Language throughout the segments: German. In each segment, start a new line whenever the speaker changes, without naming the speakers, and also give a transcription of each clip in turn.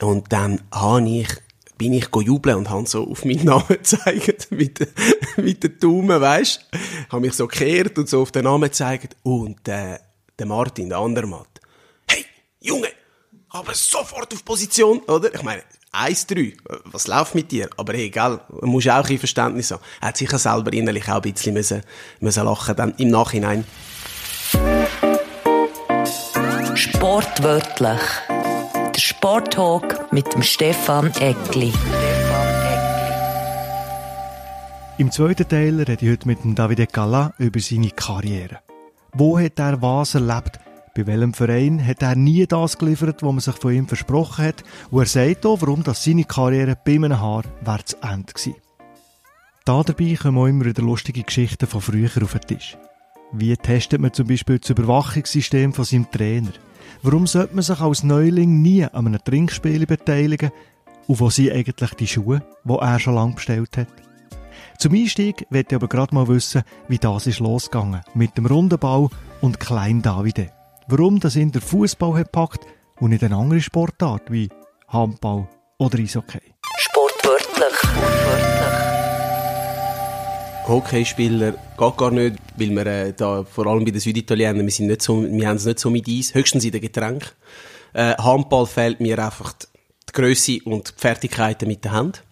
Und dann habe ich, bin ich jubeln und habe so auf meinen Namen gezeigt, mit, mit den Daumen, weisst Habe mich so gekehrt und so auf den Namen gezeigt. Und, äh, der Martin, der andere Matt. Hey, Junge! Aber sofort auf Position, oder? Ich meine, 1-3, was läuft mit dir? Aber hey, muss auch ein Verständnis haben. Er hat sicher selber innerlich auch ein bisschen müssen, müssen lachen, dann im Nachhinein.
Sportwörtlich. Der Sporttalk mit dem Stefan Eckli.
Im zweiten Teil rede ich heute mit dem Davide Galla über seine Karriere. Wo hat er was erlebt? Bei welchem Verein hat er nie das geliefert, was man sich von ihm versprochen hat? Und er sagt auch, warum das seine Karriere bei einem Haar wäre zu Ende gewesen. Da dabei kommen auch immer wieder lustige Geschichten von früher auf den Tisch. Wie testet man zum Beispiel das Überwachungssystem von seinem Trainer? Warum sollte man sich als Neuling nie an einem Trinkspiel beteiligen? Und wo sind eigentlich die Schuhe, die er schon lange bestellt hat? Zum Einstieg möchte ich aber gerade mal wissen, wie das ist losgegangen mit dem runden Ball und Klein Davide. Warum das in der Fußball hat packt und nicht eine andere Sportart wie Handball oder Eishockey.
Sportwörtlich.
Hockeyspieler geht gar nicht, weil wir äh, da, vor allem bei den Süditalienern, wir, sind nicht so, wir haben es nicht so mit Eis, höchstens in den Getränken. Äh, Handball fehlt mir einfach die, Grösse und die Fertigkeiten mit der Hand.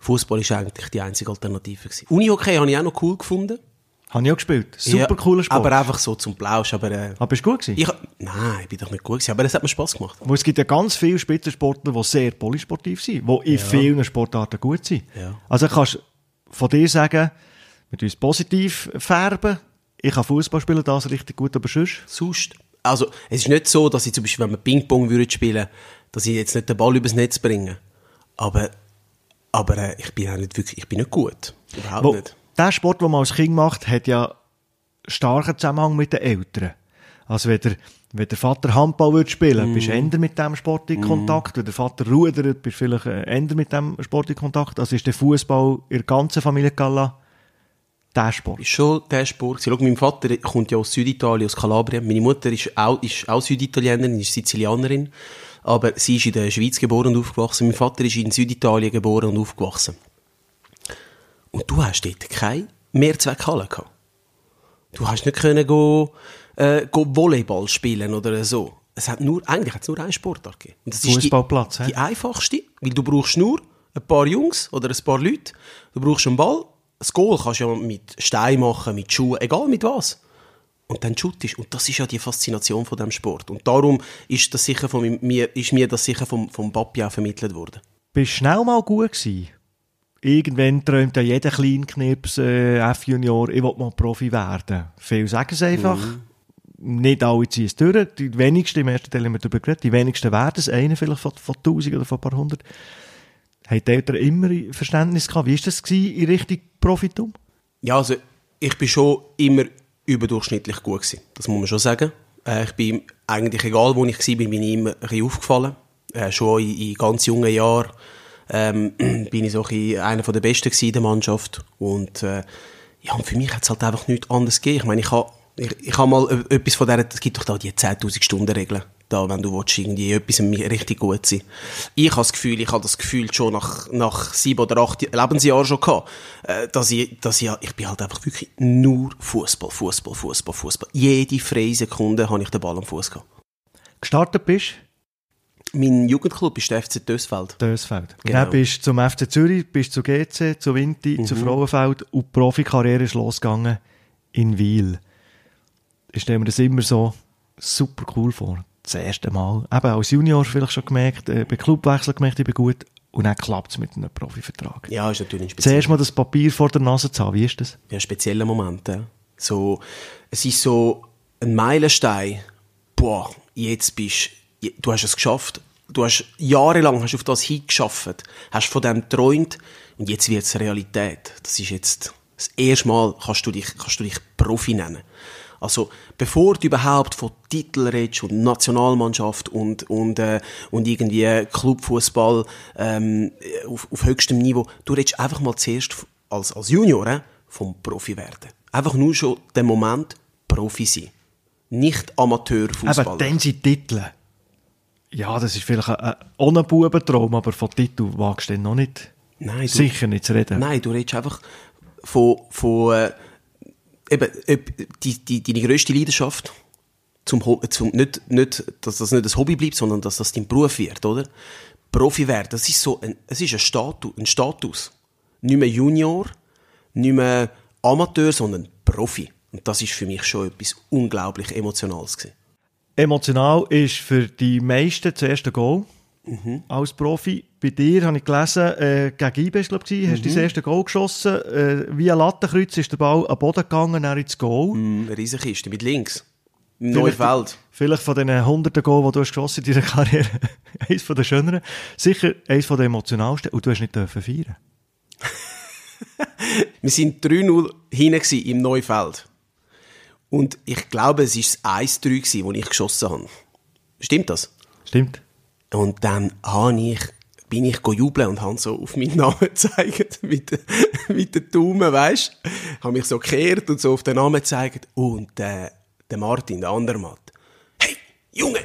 Fußball ist eigentlich die einzige Alternative gewesen. Unihockey habe ich auch noch cool gefunden.
Habe ich auch gespielt. Super
Ja,
cooler Sport.
Aber einfach so zum Plausch. Aber, äh,
aber bist du gut gewesen?
ich, nein, ich bin doch nicht gut gewesen, aber es hat mir Spass gemacht.
Wo es gibt ja ganz viele Spitzensportler, die sehr polysportiv sind, die in vielen Sportarten gut sind.
Ja.
Also kannst du von dir sagen, mit uns positiv färben, ich kann Fußball spielen, das richtig gut, aber sonst.
Sonst, also, es ist nicht so, dass ich zum Beispiel, wenn wir Ping-Pong würden spielen, dass ich jetzt nicht den Ball übers Netz bringe. Aber, aber äh, ich bin auch nicht wirklich, ich bin nicht gut. Überhaupt
Wo,
nicht.
der Sport, den man als Kind macht, hat ja starken Zusammenhang mit den Eltern. Also wenn der, wenn der Vater Handball würde spielen,
Mm.
bist du eher mit dem Sport in Kontakt. Wenn der Vater rudert, bist du vielleicht äh, eher mit dem Sport in Kontakt. Also ist der Fußball in der ganzen Familie Galla der Sport.
ist schon der Sport. Schau, mein Vater kommt ja aus Süditalien, aus Kalabrien. Meine Mutter ist auch, ist auch Süditalienerin, ist Sizilianerin. Aber sie ist in der Schweiz geboren und aufgewachsen. Mein Vater ist in Süditalien geboren und aufgewachsen. Und du hast dort keine Mehrzweckhalle gehabt. Du hast nicht können go, äh, go Volleyball spielen oder so. Es hat nur, eigentlich hat es nur einen Sportart gegeben. Und das ist die,
Fußballplatz, hä?
die einfachste, weil du brauchst nur ein paar Jungs oder ein paar Leute. Du brauchst einen Ball. Das Goal kannst du ja mit Stein machen, mit Schuhen, egal mit was. Und dann shootest. Und das ist ja die Faszination von dem Sport. Und darum ist das sicher von mir, ist mir das sicher vom, vom Papi auch vermittelt worden.
Bist du schnell mal gut gewesen? Irgendwann träumt ja jeder Kleinknips, äh, F-Junior, ich will mal Profi werden. Viele sagen es einfach. Nicht alle ziehen es durch. Die wenigsten, im ersten Teil haben wir darüber geredet, die wenigsten werden es. Einer vielleicht von, von 1000 oder von ein paar hundert. Haben die Eltern immer Verständnis gehabt? Wie war das gewesen in Richtung Profitum?
Ja, also ich bin schon immer überdurchschnittlich gut gewesen. Das muss man schon sagen. Äh, ich bin eigentlich, egal wo ich war, bin, bin ich immer ein bisschen aufgefallen. Äh, schon in, in ganz jungen Jahren ähm, bin ich so ein einer der Besten in der Mannschaft. Und äh, ja, für mich hat es halt einfach nichts anderes gegeben. Ich meine, ich habe ich, ich hab mal äh, etwas von der, es gibt doch da die 10'000 Stunden Regel. Da, wenn du willst, irgendwie etwas richtig gut sein. Ich habe das Gefühl, ich habe das Gefühl schon nach, nach sieben oder acht Lebensjahren schon gehabt, äh, dass ich, dass ich, ich bin halt einfach wirklich nur Fußball, Fußball, Fußball, Fußball. Jede freie Sekunde habe ich den Ball am Fuß gehabt.
Gestartet bist
Mein Jugendclub ist der FC Dösfeld.
Dösfeld.
Genau.
Dann bist zum FC Zürich, bist zu GC, zu Vinti, zu Frauenfeld und die Profikarriere ist losgegangen in Wiel. Ich stelle mir das immer so super cool vor. Das erste Mal. Eben als Junior vielleicht schon gemerkt, äh, bei Clubwechsel gemerkt, ich bin gut. Und dann klappt es mit einem Profivertrag.
Ja, ist natürlich ein spezieller,
Zuerst mal das Papier vor der Nase zu haben, wie ist das?
ja, spezieller Moment. Ja. So, es ist so ein Meilenstein. Boah, jetzt bist du hast es geschafft. Du hast jahrelang hast auf das hingeschafft, hast von dem geträumt und jetzt wird es Realität. Das ist jetzt das erste Mal kannst du dich, kannst du dich Profi nennen. Also, bevor du überhaupt von Titel redest und Nationalmannschaft und, und, äh, und irgendwie Clubfußball ähm, auf, auf höchstem Niveau, du redest einfach mal zuerst als, als Junior äh, vom Profi werden. Einfach nur schon den Moment Profi sein. Nicht Amateurfußballer.
dann sind Titel. Ja, das ist vielleicht ein, ein Bubentraum, aber von Titel wagst du noch nicht.
Nein, du,
Sicher nicht zu reden.
Nein, du redest einfach von, von äh, eben, die, die, deine grösste Leidenschaft, zum, zum, nicht, nicht, dass das nicht ein Hobby bleibt, sondern dass das dein Beruf wird, oder? Profi werden, das ist so ein, es ist ein Status, ein Status. Nicht mehr Junior, nicht mehr Amateur, sondern Profi. Und das ist für mich schon etwas unglaublich Emotionales gewesen.
Emotional ist für die meisten das erste Goal mhm. als Profi. Bei dir habe ich gelesen, äh, gegen IB, glaube ich, hast du mhm. das erste Goal geschossen. Äh, via Lattenkreuz ist der Ball am Boden gegangen, dann ins Goal.
Mhm, eine Riesenkiste mit links. Neufeld.
Vielleicht von den hunderten Goal, die du hast geschossen in deiner Karriere, eines von den schöneren. Sicher eines von den emotionalsten. Und du hast nicht dürfen feiern.
Wir sind 3-0 hinten im Neufeld. Und ich glaube, es war das 1-3, das ich geschossen habe. Stimmt das?
Stimmt.
Und dann habe ich, bin ich jubeln und habe so auf meinen Namen gezeigt, mit, mit den Daumen, weißt? Habe mich so gekehrt und so auf den Namen gezeigt. Und äh, der Martin, der andere Matt, hey, Junge,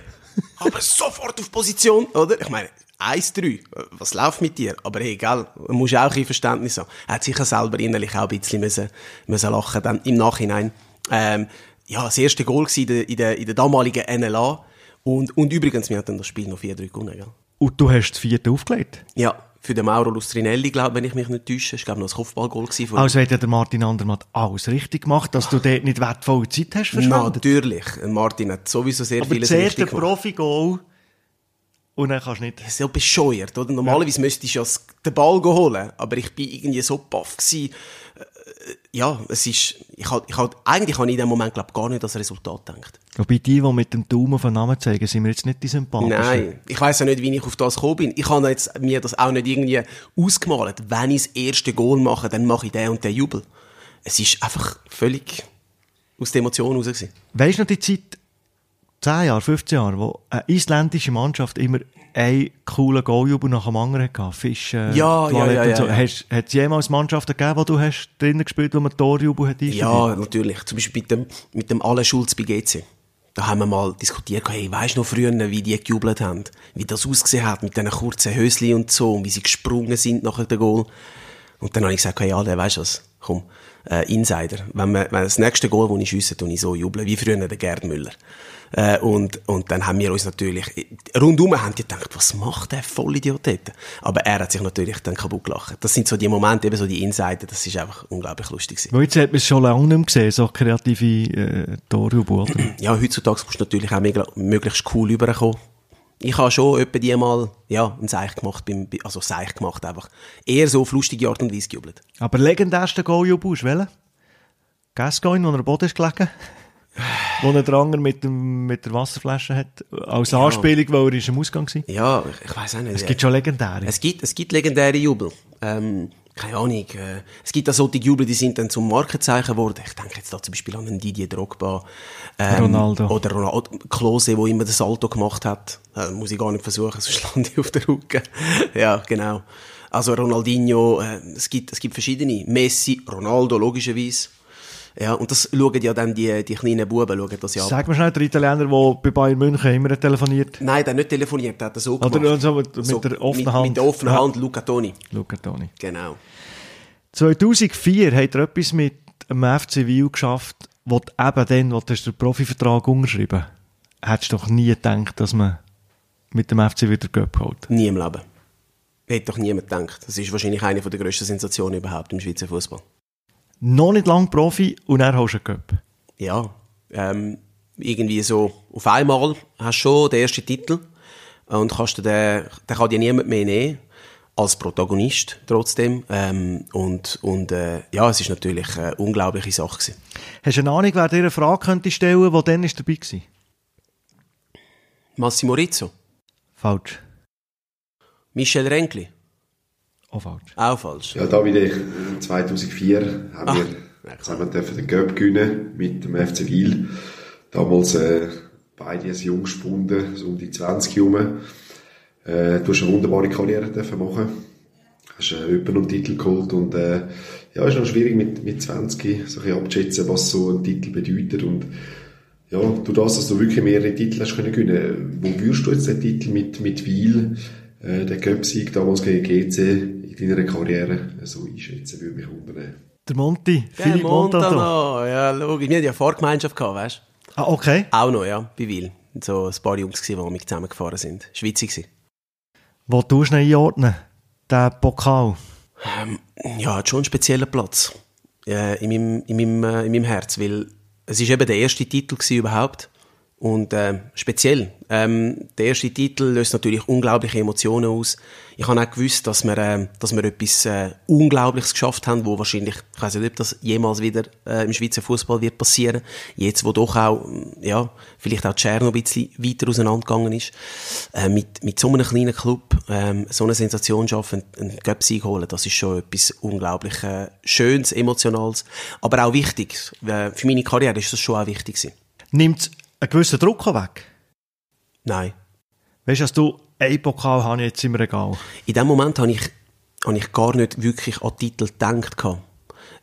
aber sofort auf Position, oder? Ich meine, 1-3, was läuft mit dir? Aber hey, gell, man muss auch ein Verständnis haben. Er hat sicher selber innerlich auch ein bisschen müssen, müssen lachen, dann im Nachhinein. Ähm, ja, das erste Goal in der, in der, in der damaligen NLA. Und, und übrigens, wir hatten das Spiel noch 4-3 gewonnen, gell?
Und du hast das vierte aufgelegt?
Ja, für den Mauro Lustrinelli, glaube wenn ich mich nicht täusche. Das war, noch ein Kopfballgoal. Von
also hat ja der Martin Andermatt alles richtig gemacht, dass du dort nicht wertvolle Zeit hast verschwendet?
Natürlich. Martin hat sowieso sehr
Aber
vieles
richtig gemacht. Aber Profi-Goal und dann kannst du nicht...
Ja bescheuert, oder? Normalerweise ja. müsstest du ja den Ball holen, aber ich bin irgendwie so baff gewesen. Ja, es ist, ich hab, ich hab, eigentlich habe ich in dem Moment, glaub, gar nicht das Resultat gedacht.
Wobei die, die mit dem Daumen von Namen zeigen, sind wir jetzt nicht die sympathischen.
Nein, ich weiss ja nicht, wie ich auf das gekommen bin. Ich habe jetzt mir das auch nicht irgendwie ausgemalt. Wenn ich das erste Goal mache, dann mache ich den und den Jubel. Es ist einfach völlig aus der Emotion raus gewesen.
Weisst du noch die Zeit, 10 Jahre, 15 Jahre, wo eine isländische Mannschaft immer einen coolen Goaljubel nach dem anderen hatte. Fischen,
ja, ja, ja, ja,
so.
ja.
Hast, hat es jemals Mannschaften gegeben, wo du hast drinnen gespielt, wo man Torjubel hat
Ja, natürlich. Zum Beispiel mit dem, mit dem Alle Schulz bei GC. Da haben wir mal diskutiert, hey, weisst du noch früher, wie die gejubelt haben? Wie das ausgesehen hat mit diesen kurzen Höschen und so, und wie sie gesprungen sind nach dem Goal. Und dann habe ich gesagt, hey, alle, weisst du was? Komm, äh, Insider. Wenn, wir, wenn das nächste Goal, das ich schiesse, tue ich so jubeln, wie früher der Gerd Müller. Äh, und, und dann haben wir uns natürlich, rundum haben die gedacht, was macht der Vollidiot dort? Aber er hat sich natürlich dann kaputt gelacht. Das sind so die Momente, eben so die Insider, das ist einfach unglaublich lustig gewesen.
Jetzt hat man es schon lange nicht mehr gesehen, so kreative äh, Torhüber,
Ja, heutzutage musst du natürlich auch möglichst cool rüberkommen. Ich habe schon etwa die mal, ja, ein Seich gemacht, beim, also Seich gemacht einfach. Eher so auf lustige Art und Weise gejubelt.
Aber legendärste Goal-Jubel ist welcher? Gascoigne, wo er am Boden ist gelegen? wo ein Dranger mit, dem, mit der Wasserflasche hat, als ja. Anspielung, weil er ist im Ausgang war?
Ja, ich weiß auch nicht.
Es gibt schon legendäre.
Es gibt, es gibt legendäre Jubel. Ähm, keine Ahnung. Äh, es gibt auch solche Jubel, die sind dann zum Markenzeichen geworden. Ich denke jetzt da zum Beispiel an einen Didier Drogba.
Ähm, Ronaldo.
Oder Ronaldo. Klose, der immer das Salto gemacht hat. Äh, muss ich gar nicht versuchen, sonst lande ich auf der Rücken. ja, genau. Also Ronaldinho, äh, es, gibt, es gibt verschiedene. Messi, Ronaldo, logischerweise. Ja, und das schauen ja dann die, die kleinen Buben, schauen das ja
ab. Sag mir schnell, der Italiener, der bei Bayern München immer telefoniert.
Nein, der hat nicht telefoniert, der hat das so
gemacht. Oder so mit,
so,
der offenen Hand.
Mit der offenen ja. Hand, Luca Toni.
Luca Toni.
Genau.
2004 hat er etwas mit dem FC Wiel geschafft, wo eben dann, wo du den Profivertrag unterschrieben hättest du doch nie gedacht, dass man mit dem FC wieder Göpp holt?
Nie im Leben. Hätte doch niemand gedacht. Das ist wahrscheinlich eine der grössten Sensationen überhaupt im Schweizer Fußball
noch nicht lang Profi und dann hast du einen Cup.
Ja, ähm, irgendwie so auf einmal hast du schon den ersten Titel und kannst den, den kann dir niemand mehr nehmen als Protagonist trotzdem ähm, und, und äh, ja, es ist natürlich eine unglaubliche Sache gewesen.
Hast du eine Ahnung, wer dir eine Frage könnte stellen, die dann ist dabei war?
Massimo Rizzo.
Falsch.
Michel Renkli.
Auch falsch.
Auch falsch.
Ja, da wieder 2004 haben Ach. wir zusammen den Göpp gewinnen mit dem FC Wiel. Damals äh, beide als Jungspunde, so um die 20 herum. Äh, du hast eine wunderbare Karriere dürfen machen. Hast äh, einen und Titel geholt und äh, ja, ist noch schwierig mit, mit 20 so ein abzuschätzen, was so ein Titel bedeutet und ja, du das, dass du wirklich mehrere Titel hast können gewinnen. Wo würdest du jetzt den Titel mit, mit Wiel, äh, den Göpsieg damals gegen GC in deiner Karriere so einschätzen, würde mich wundern.
Der Monti, Philipp Montano.
Montano. Ja, logisch. Wir hatten ja Vorgemeinschaft gehabt, weißt du?
Ah, okay.
Auch noch, ja, bei Wiel. So ein paar Jungs die mit zusammengefahren sind. Schweizer gewesen.
Wo tust du ihn einordnen? Der Pokal.
Ähm, ja, hat schon einen speziellen Platz äh, in, meinem, in, meinem, äh, in meinem Herz, weil es ist eben der erste Titel gewesen überhaupt und äh, speziell. Ähm, der erste Titel löst natürlich unglaubliche Emotionen aus. Ich habe auch gewusst, dass wir, äh, dass wir etwas äh, Unglaubliches geschafft haben, wo wahrscheinlich, ich weiß nicht, ob das jemals wieder äh, im Schweizer Fußball wird passieren. Jetzt, wo doch auch, ja, vielleicht auch Tscherno ein bisschen weiter auseinandergegangen ist, äh, mit, mit so einem kleinen Club ähm, so eine Sensation schaffen, einen Göpsieg holen, das ist schon etwas unglaublich äh, Schönes, Emotionales, aber auch wichtig. Äh, für meine Karriere ist das schon auch wichtig gewesen.
Nimmt einen gewissen Druck weg?
Nein.
Weißt du, dass du einen Pokal habe ich jetzt im Regal?
In dem Moment habe ich, habe ich gar nicht wirklich an Titel gedacht.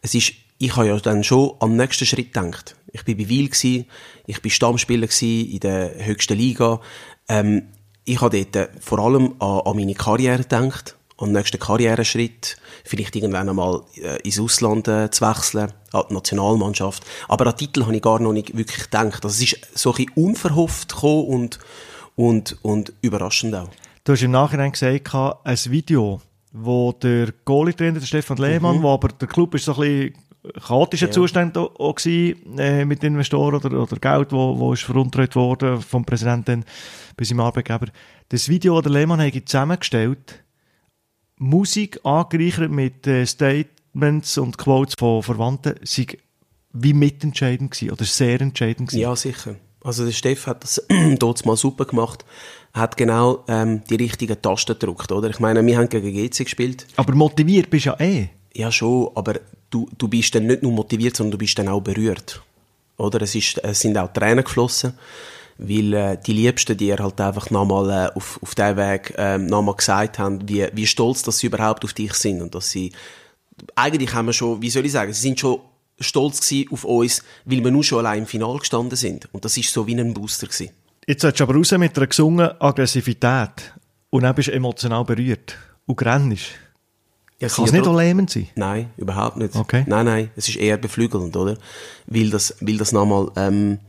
Es ist, ich habe ja dann schon am nächsten Schritt gedacht. Ich war bei Wiel, gewesen, ich war Stammspieler in der höchsten Liga. Ähm, ich habe dort vor allem an, an meine Karriere gedacht, den nächsten Karriereschritt, vielleicht irgendwann einmal äh, ins Ausland äh, zu wechseln, an die Nationalmannschaft. Aber an Titel habe ich gar noch nicht wirklich gedacht. Also es ist so ein bisschen unverhofft gekommen und, und, und überraschend auch.
Du hast im Nachhinein gesagt, ein Video, wo der Goalie-Trainer, der Stefan Lehmann, mhm. wo aber der Club ist so ein bisschen chaotischer ja. Zustand auch, auch gewesen, äh, mit Investoren oder, oder Geld, wo, wo ist veruntreut worden vom Präsidenten bis im Arbeitgeber. Das Video, das der Lehmann hat zusammengestellt, Musik angereichert mit äh, Statements und Quotes von Verwandten, sei wie mitentscheidend gewesen, oder sehr entscheidend gewesen.
Ja, sicher. Also der Steff hat das dort mal super gemacht. Er hat genau ähm, die richtigen Tasten gedrückt, oder? Ich meine, wir haben gegen GC gespielt.
Aber motiviert bist du ja eh.
Ja, schon, aber du, du bist dann nicht nur motiviert, sondern du bist dann auch berührt. Oder? Es, ist, es sind auch Tränen geflossen, weil äh, die Liebsten dir halt einfach nochmal äh, auf, auf diesen Weg äh, nochmal gesagt haben, wie, wie stolz dass sie überhaupt auf dich sind und dass sie, eigentlich haben wir schon, wie soll ich sagen, sie sind schon stolz auf uns, weil wir nur schon allein im Final gestanden sind. Und das ist so wie ein Booster gewesen.
Jetzt sollst du aber raus mit einer gesungenen Aggressivität und dann bist du emotional berührt und grennst.
Ja,
Kann es nicht auch lähmend sein?
Nein, überhaupt nicht.
Okay.
Nein, nein, es ist eher beflügelnd, oder? Weil das, weil das nochmal, ähm,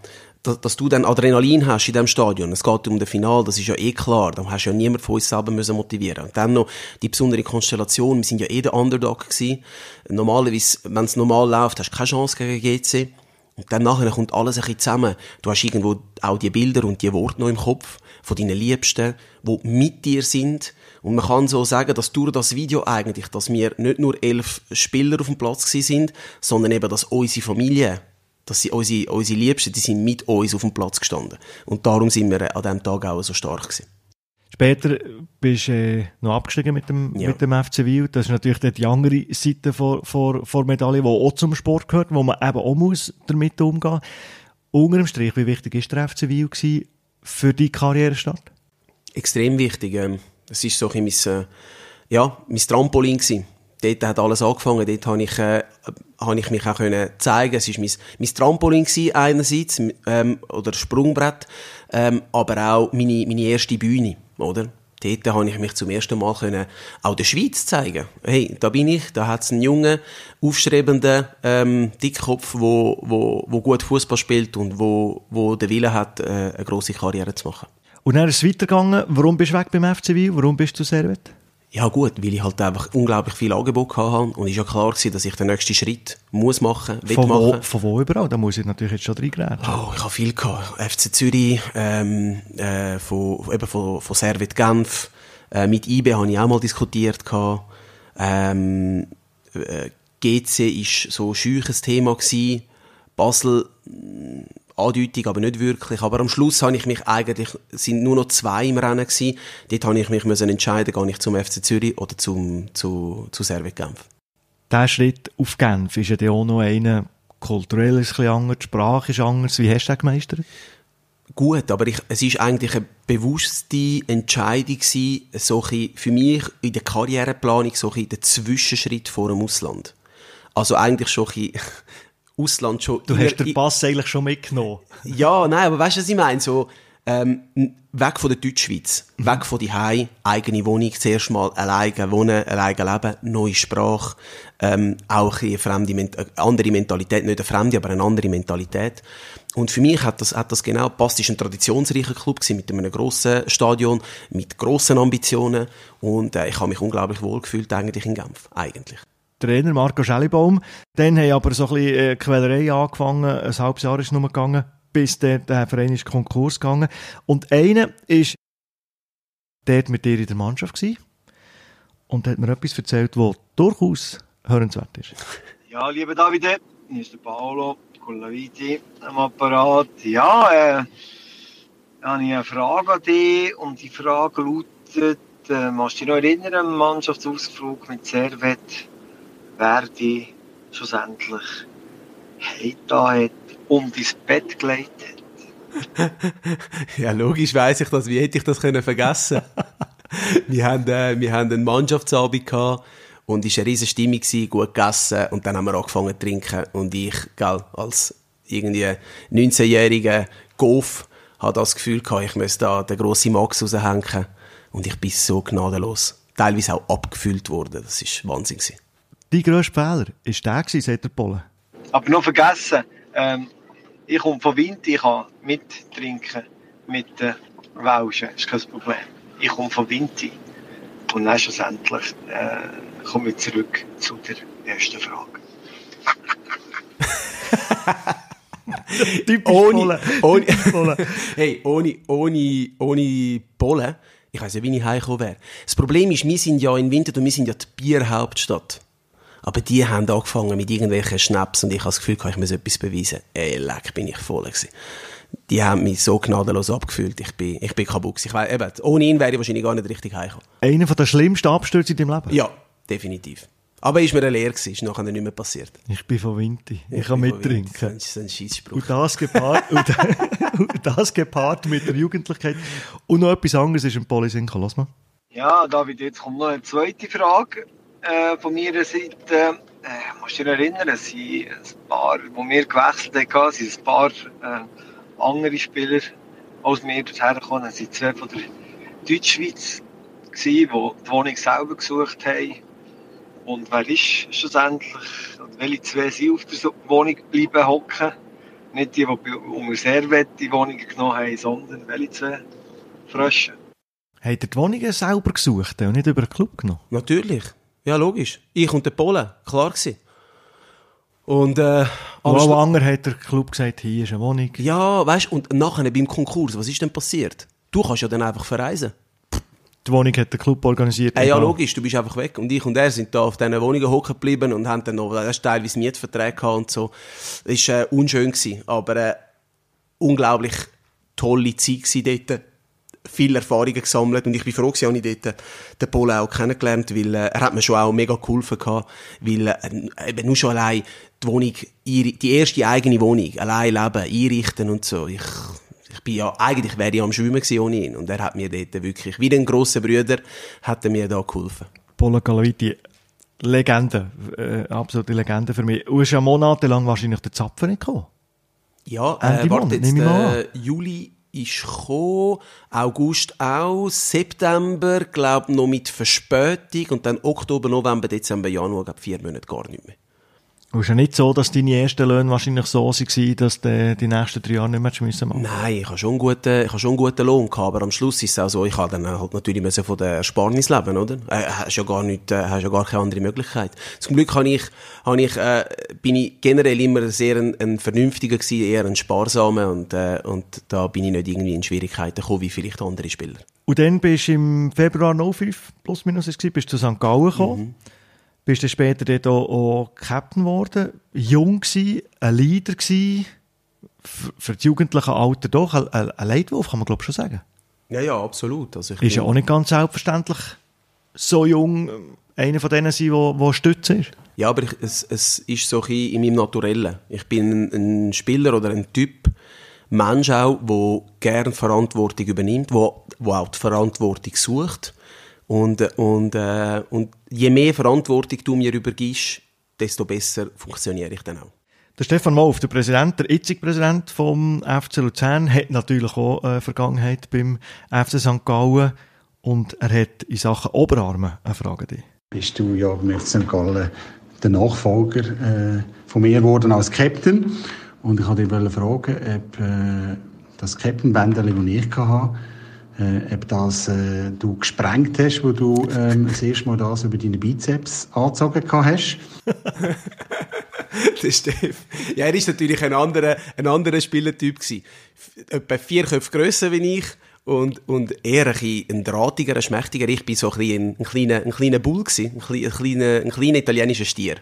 dass, dass du dann Adrenalin hast in diesem Stadion. Es geht um das Final, das ist ja eh klar. Da hast du ja niemand von uns selber müssen motivieren. Und dann noch die besondere Konstellation. Wir sind ja eh der Underdog gewesen. Normalerweise, wenn es normal läuft, hast du keine Chance gegen GC. Und dann nachher kommt alles ein bisschen zusammen. Du hast irgendwo auch die Bilder und die Worte noch im Kopf von deinen Liebsten, die mit dir sind. Und man kann so sagen, dass durch das Video eigentlich, dass wir nicht nur elf Spieler auf dem Platz sind, sondern eben, dass unsere Familie, dass sie unsere, unsere Liebsten, die sind mit uns auf dem Platz gestanden. Und darum sind wir an diesem Tag auch so stark gewesen.
Später bist du äh, noch abgestiegen mit dem,
Ja.
mit dem FC Wiel. Das ist natürlich die andere Seite vor, vor, vor Medaille, die auch zum Sport gehört, wo man eben auch muss damit umgehen Unter dem Strich, wie wichtig ist der FC Wiel für die Karrierestart?
extrem wichtig. Ähm, es ist so ein bisschen mein, äh, ja, mein Trampolin gewesen. Dort hat alles angefangen. Dort habe ich, äh, habe ich mich auch können zeigen. Es ist mein, mein Trampolin gewesen, einerseits, ähm, oder Sprungbrett, ähm, aber auch meine, meine erste Bühne, oder? Dort habe ich mich zum ersten Mal können auch der Schweiz zeigen. Hey, da bin ich, da hat es einen jungen, aufstrebenden ähm, Dickkopf, wo, wo, wo gut Fußball spielt und wo, wo den Wille hat, äh, eine große Karriere zu machen.
Und dann ist es weitergegangen. Warum bist du weg beim FC Wiel? Warum bist du Servet?
Ja gut, weil ich halt einfach unglaublich viel Angebot hatte und war ja klar gewesen, dass ich den nächsten Schritt muss machen, will
Von wo,
machen.
von wo überall? Da muss ich natürlich jetzt schon reingrätschen.
Oh, ich habe viel gehabt. FC Zürich, ähm, äh, von, eben von, von Servet Genf, äh, mit IB habe ich auch mal diskutiert gehabt. Ähm, äh, GC ist so ein scheuches Thema gewesen. Basel, Andeutung, aber nicht wirklich. Aber am Schluss habe ich mich eigentlich, sind nur noch zwei im Rennen gewesen. Dort habe ich mich müssen entscheiden, gehe ich zum FC Zürich oder zum, zu, zu Servet Genf.
Der Schritt auf Genf ist ja dann auch noch einer, kulturell ist es ein anders, die Sprache ist anders. Wie hast du den gemeistert?
Gut, aber ich, es ist eigentlich eine bewusste Entscheidung gewesen, so für mich in der Karriereplanung so ein bisschen der Zwischenschritt vor dem Ausland. Also eigentlich schon ein Ausland schon...
Du hast den Pass eigentlich schon mitgenommen.
Ja, nein, aber weißt du, was ich meine? So, ähm, weg von der Deutschschweiz, mhm. weg von die Hai, eigene Wohnung, zuerst mal alleine wohnen, alleine leben, neue Sprache, ähm, auch eine fremde, äh, andere Mentalität, nicht eine fremde, aber eine andere Mentalität. Und für mich hat das, hat das genau passt. Es war ein traditionsreicher Club gewesen, mit einem grossen Stadion, mit grossen Ambitionen. Und äh, ich habe mich unglaublich wohl gefühlt eigentlich in Genf, eigentlich.
Trainer Marco Schellibaum. Dann haben aber so ein bisschen äh, Quälerei angefangen. Ein halbes Jahr ist nur gegangen bis der, der Verein ist Konkurs gegangen. Und einer ist dort mit dir in der Mannschaft gewesen und hat mir etwas erzählt, das durchaus hörenswert ist.
Ja, lieber Davide, hier ist der Paolo Collaviti am Apparat. Ja, äh, ich habe eine Frage an dich und die Frage lautet, äh, kannst du dich noch erinnern am Mannschaftsausflug mit Servet, Verdi schlussendlich Heita hat um dein Bett geleitet.
ja, logisch weiss ich das. Wie hätte ich das können vergessen wir, haben, äh, wir haben einen Mannschaftsabend gehabt und es war eine riesige Stimmung, gewesen, gut gegessen und dann haben wir angefangen zu trinken und ich, gell, als irgendwie 19-jähriger Golf, habe das Gefühl gehabt, ich müsste da den grossen Max raushängen und ich bin so gnadenlos. Teilweise auch abgefüllt worden. Das war Wahnsinn. Gewesen.
Dein grösster Fehler war der, seit der Polen?
Aber noch vergessen, ähm, ich komme von Wind, ich kann mittrinken mit den Welschen, das ist kein Problem. Ich komme von Winti. Und dann schlussendlich äh, komme ich zurück zu der ersten Frage.
Typisch ohne,
ohne, hey, ohne, ohne, ohne Polen, ich weiß ja, wie ich heimgekommen wäre. Das Problem ist, wir sind ja in Winter und wir sind ja die Bierhauptstadt. Aber die haben angefangen mit irgendwelchen Schnaps und ich habe das Gefühl, ich muss etwas beweisen. Ey, leck, bin ich voll gewesen. Die haben mich so gnadenlos abgefühlt. Ich bin, ich bin kaputt gewesen. Ich weiss, eben, ohne ihn wäre ich wahrscheinlich gar nicht richtig heimgekommen.
Einer der schlimmsten Abstürze in deinem Leben?
Ja, definitiv. Aber ist mir eine Lehre gewesen, ist nachher nicht mehr passiert.
Ich bin von Winti. Ich, ich kann mittrinken.
Das ist ein Scheissspruch.
Und das gepaart, und, das gepaart mit der Jugendlichkeit. Und noch etwas anderes ist im Polising. Lass mal.
Ja, David, jetzt kommt noch eine zweite Frage äh, von meiner Seite, äh, musst du dich erinnern, es sind ein paar, wo wir gewechselt haben, sind ein paar äh, andere Spieler, als wir dorthin gekommen Es waren zwei von der Deutschschweiz, gewesen, die die Wohnung selber gesucht haben. Und wer ist schlussendlich, welche zwei sind auf der Wohnung geblieben hocken? Nicht die, die unter Servet die Wohnung genommen haben, sondern welche zwei Frösche.
Habt ihr die Wohnungen selber gesucht und nicht über den Club genommen?
Natürlich. Ja, logisch. Ich und der Polen, klar gewesen. Und, äh,
Wo Anger hat der Club gesagt, hier ist eine Wohnung.
Ja, weißt und nachher beim Konkurs, was ist denn passiert? Du kannst ja dann einfach verreisen.
Die Wohnung hat der Club organisiert.
Äh, ja, logisch, du bist einfach weg. Und ich und er sind da auf diesen Wohnungen hocken geblieben und haben dann noch teilweise Mietverträge gehabt und so. Das war äh, unschön, gewesen, aber äh, unglaublich tolle Zeit dort viel Erfahrungen gesammelt und ich bin froh, dass ich dort den Paul auch kennengelernt, weil äh, er hat mir schon auch mega geholfen gehabt, weil äh, eben nur schon allein die Wohnung, die erste eigene Wohnung, allein leben, einrichten und so. Ich, ich bin ja, eigentlich wäre ich am Schwimmen gewesen ohne ihn und er hat mir dort wirklich, wie den grossen Brüder, hat er mir da geholfen.
Paolo Galaviti, Legende, äh, absolute Legende für mich. Du hast ja monatelang wahrscheinlich den Zapfer nicht gekommen.
Ja, äh, warte jetzt, äh, Juli ist gekommen, August auch, September, glaube noch mit Verspätung und dann Oktober, November, Dezember, Januar, glaube vier Monate gar nicht mehr.
Und es ist ja nicht so, dass deine ersten Löhne wahrscheinlich so waren, dass du die nächsten drei Jahre nicht mehr müssen machen
Nein, ich habe schon einen guten, ich habe schon einen guten Lohn gehabt, aber am Schluss ist es auch so, ich habe dann halt natürlich müssen von der Ersparnis leben, oder? Äh, hast ja gar nicht, äh, hast ja gar keine andere Möglichkeit. Zum Glück habe ich, habe ich, äh, bin ich generell immer sehr ein, ein vernünftiger gewesen, eher ein sparsamer und, äh, und da bin ich nicht irgendwie in Schwierigkeiten gekommen, wie vielleicht andere Spieler.
Und dann bist du im Februar 05, plus minus, bist du zu St. Gallen gekommen. Mhm bist du später dort auch, auch Captain geworden, jung gewesen, ein Leader gewesen, für das jugendliche Alter doch, ein, ein Leitwolf, kann man glaube schon sagen.
Ja, ja, absolut. Also
ich ist ja auch nicht ganz selbstverständlich, so jung einer von denen sein, der, der Stütze ist.
Ja, aber ich, es, es ist so ein in meinem Naturellen. Ich bin ein, ein Spieler oder ein Typ, Mensch auch, der gerne Verantwortung übernimmt, der, der auch die Verantwortung sucht und, und, äh, und je mehr Verantwortung du mir übergibst, desto besser funktioniere ich dann auch.
Der Stefan Wolf, der Präsident, der jetzige Präsident vom FC Luzern, hat natürlich auch eine Vergangenheit beim FC St. Gallen und er hat in Sachen Oberarme eine Frage dich.
Bist du ja beim FC St. Gallen der Nachfolger äh, von mir geworden als Captain und ich wollte dich fragen, ob äh, das Captain-Bändchen, das ich hatte, äh, ob das äh, du gesprengt hast, wo du ähm, das erste Mal das über deine Bizeps angezogen hast.
der Steff. Ja, er ist natürlich ein anderer, ein anderer Spielertyp gewesen. Etwa vier Köpfe grösser wie ich und, und eher ein, ein drahtiger, ein schmächtiger. Ich bin so ein, ein, ein kleiner, ein kleiner Bull gewesen, ein, kleiner, ein, kleiner, ein kleiner italienischer Stier.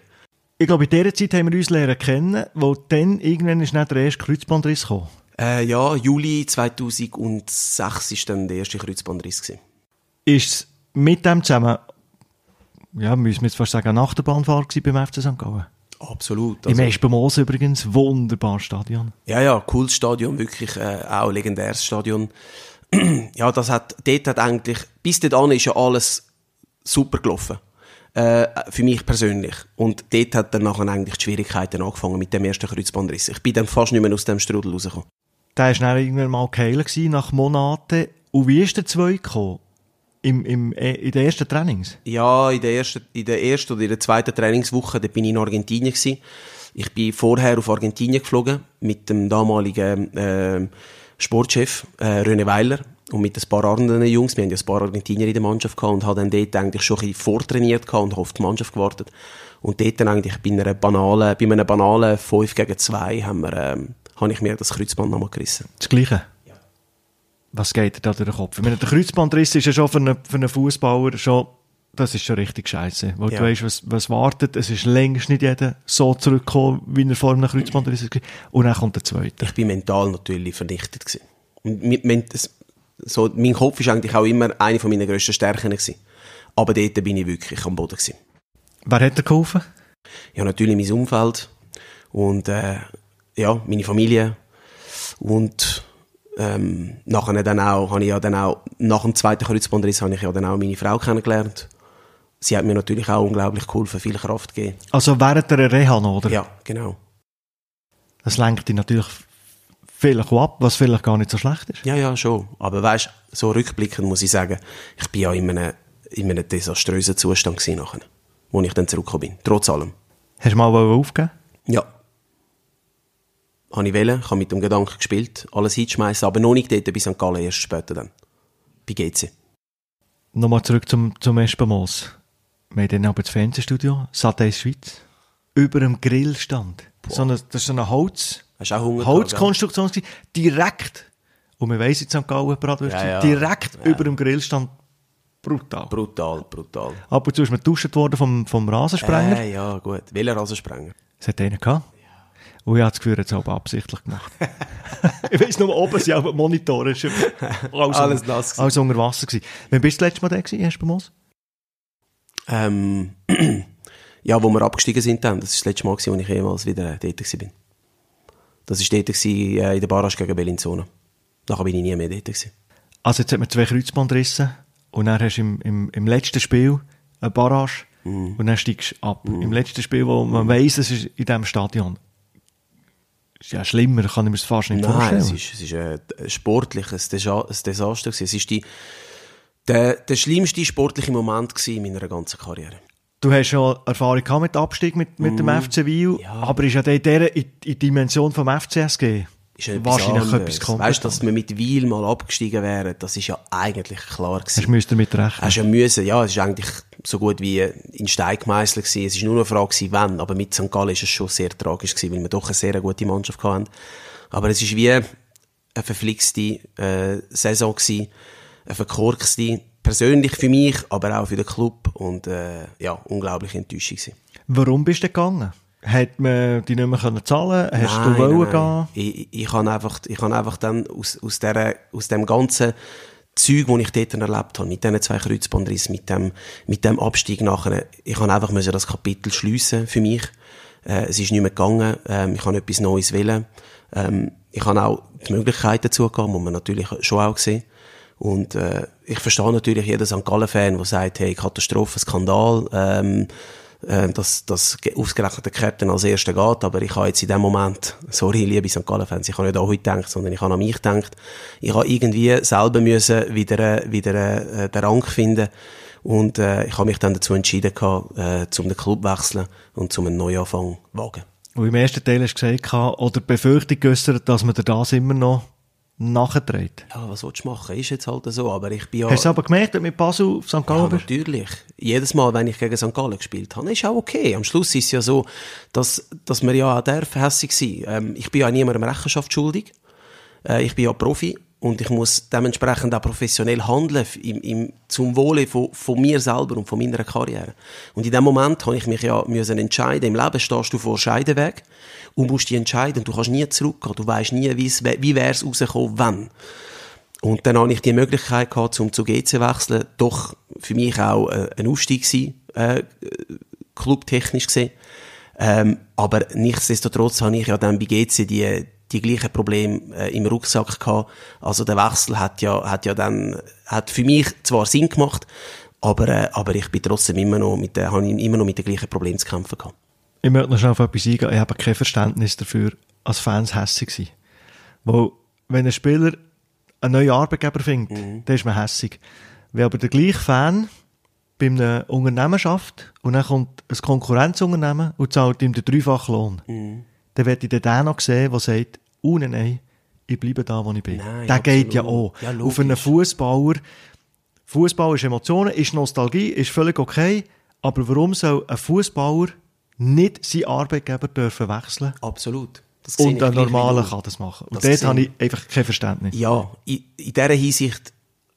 Ich glaube, in dieser Zeit haben wir uns lernen kennen, wo dann irgendwann ist nicht der erste Kreuzbandriss gekommen.
Äh, ja, Juli 2006 war dann der erste Kreuzbandriss. Gewesen.
Ist mit dem zusammen, ja, müssen wir jetzt fast sagen, nach der Bahnfahrt beim FC St. Gallen?
Absolut.
Also, Im Espemos übrigens, wunderbares Stadion.
Ja, ja, cooles Stadion, wirklich äh, auch ein legendäres Stadion. ja, das hat, dort hat eigentlich, bis dahin ist ja alles super gelaufen. Äh, für mich persönlich. Und dort hat dann nachher eigentlich die Schwierigkeiten angefangen mit dem ersten Kreuzbandriss. Ich bin dann fast nicht mehr aus dem Strudel rausgekommen.
Der war dann irgendwann mal geheilt nach Monaten. Und wie ist der zwei gekommen? Im, im, in den ersten Trainings?
Ja, in der ersten, in der ersten oder in der zweiten Trainingswoche, da bin ich in Argentinien gewesen. Ich bin vorher auf Argentinien geflogen mit dem damaligen äh, Sportchef äh, René Weiler und mit ein paar anderen Jungs. Wir haben ja ein paar Argentinier in der Mannschaft gehabt und haben dann dort eigentlich schon ein bisschen vortrainiert gehabt und auf die Mannschaft gewartet. Und dort dann eigentlich bei einer banalen, bei einem banalen 5 gegen 2 haben wir, ähm, habe ich mir das Kreuzband nochmal gerissen.
Das Gleiche? Ja. Was geht dir da durch den Kopf? Ich meine, der Kreuzbandriss ist ja schon für einen, für einen Fußballer schon, das ist schon richtig scheiße. Weil ja. du weißt, was, was wartet. Es ist längst nicht jeder so zurückgekommen, wie er vor einem Kreuzbandriss war. Und dann kommt der zweite.
Ich bin mental natürlich vernichtet gewesen. Und so, mein Kopf ist eigentlich auch immer eine von meinen grössten Stärken gewesen. Aber dort bin ich wirklich am Boden gewesen.
Wer hat dir geholfen?
Ja, natürlich mein Umfeld. Und, äh, ja, meine Familie. Und, ähm, nachher dann auch, habe ich ja dann auch, nach dem zweiten Kreuzbandriss habe ich ja dann auch meine Frau kennengelernt. Sie hat mir natürlich auch unglaublich geholfen, viel Kraft gegeben.
Also während der Reha noch, oder?
Ja, genau.
Das lenkt dich natürlich vielleicht ab, was vielleicht gar nicht so schlecht ist.
Ja, ja, schon. Aber weißt, so rückblickend muss ich sagen, ich bin ja in einem, in einem desaströsen Zustand gewesen nachher, wo ich dann zurückgekommen bin. Trotz allem.
Hast du mal aufgegeben?
Ja. Habe ich wählen, ich habe mit dem Gedanken gespielt, alles hinschmeißen, aber noch nicht dort bei St. Gallen, erst später dann. Bei GC.
Nochmal zurück zum, zum Espamos. Wir haben dann aber das Fernsehstudio, Sate Schweiz, über dem Grillstand. So eine, das ist so ein Holz, Holzkonstruktion direkt, und man weiss in St. Gallen Bratwürste, ja, ja. direkt ja. über dem Grillstand. Brutal.
Brutal, brutal.
Ab und zu ist man getuscht worden vom, vom Rasensprenger.
Äh, ja, gut. Welcher Rasensprenger?
Es hat einen gehabt. Und ich habe das Gefühl, er hat es aber absichtlich gemacht. ich weiss nur, oben sind auch Monitore.
Alles, alles nass.
Alles unter Wasser gewesen. Wann bist du das letzte Mal da gewesen, Herr Moos?
Ähm, ja, wo wir abgestiegen sind dann. Das ist das letzte Mal, als ich jemals wieder dort war. Das war dort gewesen, äh, in der Barrage gegen Bellinzona. Nachher bin ich nie mehr dort. Gewesen.
Also jetzt hat man zwei Kreuzbandrisse und dann hast du im, im, im letzten Spiel eine Barrage mm. und dann steigst du ab. Mm. Im letzten Spiel, wo man weiss, es ist in diesem Stadion. Ist ja schlimmer, kann ich mir das fast nicht
Nein,
vorstellen.
Nein, es ist, es ist ein sportliches Desaster. Gewesen. Es ist die, der, der schlimmste sportliche Moment in meiner ganzen Karriere.
Du hast schon Erfahrung gehabt mit Abstieg mit, mit dem mm, FC Wiel, ja. aber ist ja in der in, in Dimension vom FCSG
ist ja wahrscheinlich etwas, etwas komplett. Weißt du, dass wir mit Wiel mal abgestiegen wären, das ist ja eigentlich klar gewesen.
Hast müsst damit rechnen?
Hast ja müssen, ja, es ist eigentlich so gut wie in Stein gemeißelt gewesen. Es ist nur eine Frage wann, aber mit St. Gallen ist es schon sehr tragisch gewesen, weil wir doch eine sehr gute Mannschaft hatten. Aber es ist wie eine verflixte äh, Saison gewesen, eine verkorkste, persönlich für mich, aber auch für den Club und äh, ja, unglaublich enttäuschend gewesen.
Warum bist du gegangen? Hat man die nicht mehr können zahlen? Hast nein, du wollen
nein. gehen? Ich, ich habe einfach, ich habe einfach dann aus, aus, der, aus dem ganzen Zeug, das ich dort erlebt habe, mit diesen zwei Kreuzbandrissen, mit dem, mit dem Abstieg nachher, ich habe einfach müssen das Kapitel schliessen für mich. Äh, es ist nicht mehr gegangen. Ähm, ich habe etwas Neues wählen. Ähm, ich habe auch die Möglichkeiten dazu gehabt, muss man natürlich schon auch sehen. Und äh, ich verstehe natürlich jeden St. Gallen-Fan, der sagt, hey, Katastrophe, Skandal, ähm, äh, dass, dass ausgerechnet der Captain als Erster geht, aber ich habe jetzt in dem Moment, sorry, liebe St. Gallen-Fans, ich habe nicht an heute gedacht, sondern ich habe an mich gedacht, ich habe irgendwie selber müssen wieder, wieder äh, den Rang finden und äh, ich habe mich dann dazu entschieden, gehabt, äh, zum den Club wechseln und zum einen Neuanfang wagen.
Und im ersten Teil hast du gesagt, oder Befürchtung geäussert, dass man dir das immer noch nachdreht.
Ja, was willst du machen? Ist jetzt halt so, aber ich bin ja...
Hast du aber gemerkt, dass mit Basel auf St. Gallen
ja, natürlich. Jedes Mal, wenn ich gegen St. Gallen gespielt habe, ist auch okay. Am Schluss ist es ja so, dass, dass man ja auch darf hässig sein. Ähm, ich bin ja niemandem Rechenschaft schuldig. Äh, ich bin ja Profi und ich muss dementsprechend auch professionell handeln im, im, zum Wohle von, von mir selber und von meiner Karriere. Und in dem Moment habe ich mich ja müssen entscheiden. Im Leben stehst du vor Scheideweg und musst dich entscheiden. Du kannst nie zurückgehen. Du weißt nie, wie wäre es rausgekommen, wann. Und dann habe ich die Möglichkeit gehabt, zum zu GC wechseln. Doch für mich auch äh, ein Aufstieg sein, äh, clubtechnisch gesehen. Ähm, aber nichtsdestotrotz habe ich ja dann bei GC die, die gleichen Probleme äh, im Rucksack gehabt. Also der Wechsel hat ja, hat ja dann, hat für mich zwar Sinn gemacht, aber, äh, aber ich bin trotzdem immer noch mit, äh, habe immer noch mit den gleichen Problemen zu kämpfen gehabt.
Ich möchte noch schnell auf etwas eingehen. Ich habe kein Verständnis dafür, als Fans hässig sein. Weil, wenn ein Spieler einen neuen Arbeitgeber findet, mhm. dann ist man hässig. Wenn aber der gleiche Fan bei einem Unternehmen schafft und dann kommt ein Konkurrenzunternehmen und zahlt ihm den dreifachen Lohn, mhm. dann werde ich den noch sehen, der sagt, oh nein, nein, ich bleibe da, wo ich bin. Nein, der absolut. geht ja auch. Ja, Auf einen Fußbauer, Fußball ist Emotionen, ist Nostalgie, ist völlig okay, aber warum soll ein Fußbauer nicht seinen Arbeitgeber dürfen wechseln
Absolut.
und ein normaler kann das machen. Und das dort habe ich einfach kein Verständnis.
Ja, in, in dieser Hinsicht,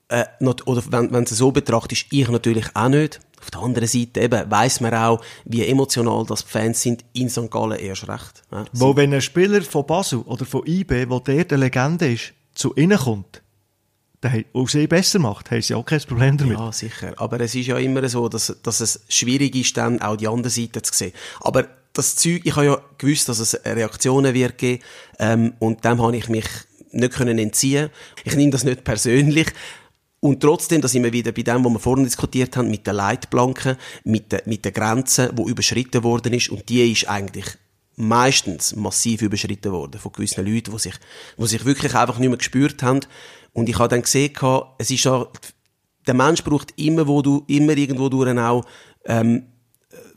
äh, not, oder wenn, wenn du es so betrachtest, ich natürlich auch nicht. Auf der anderen Seite eben weiss man auch, wie emotional das die Fans sind, in St. Gallen erst recht.
Ja. Wo wenn ein Spieler von Basel oder von IB, der dort eine Legende ist, zu ihnen kommt, und sie besser macht, haben sie auch kein Problem damit.
Ja, sicher. Aber es ist ja immer so, dass, dass es schwierig ist, dann auch die andere Seite zu sehen. Aber das Zeug, ich habe ja gewusst, dass es Reaktionen wird geben, ähm, und dem habe ich mich nicht können entziehen. Ich nehme das nicht persönlich. Und trotzdem, da sind wir wieder bei dem, was wir vorhin diskutiert haben, mit den Leitplanken, mit den, mit den Grenzen, die überschritten worden ist. Und die ist eigentlich meistens massiv überschritten worden von gewissen Leuten, die sich, die sich wirklich einfach nicht mehr gespürt haben. Und ich habe dann gesehen, es ist ja, der Mensch braucht immer, wo du, immer irgendwo durch auch, ähm,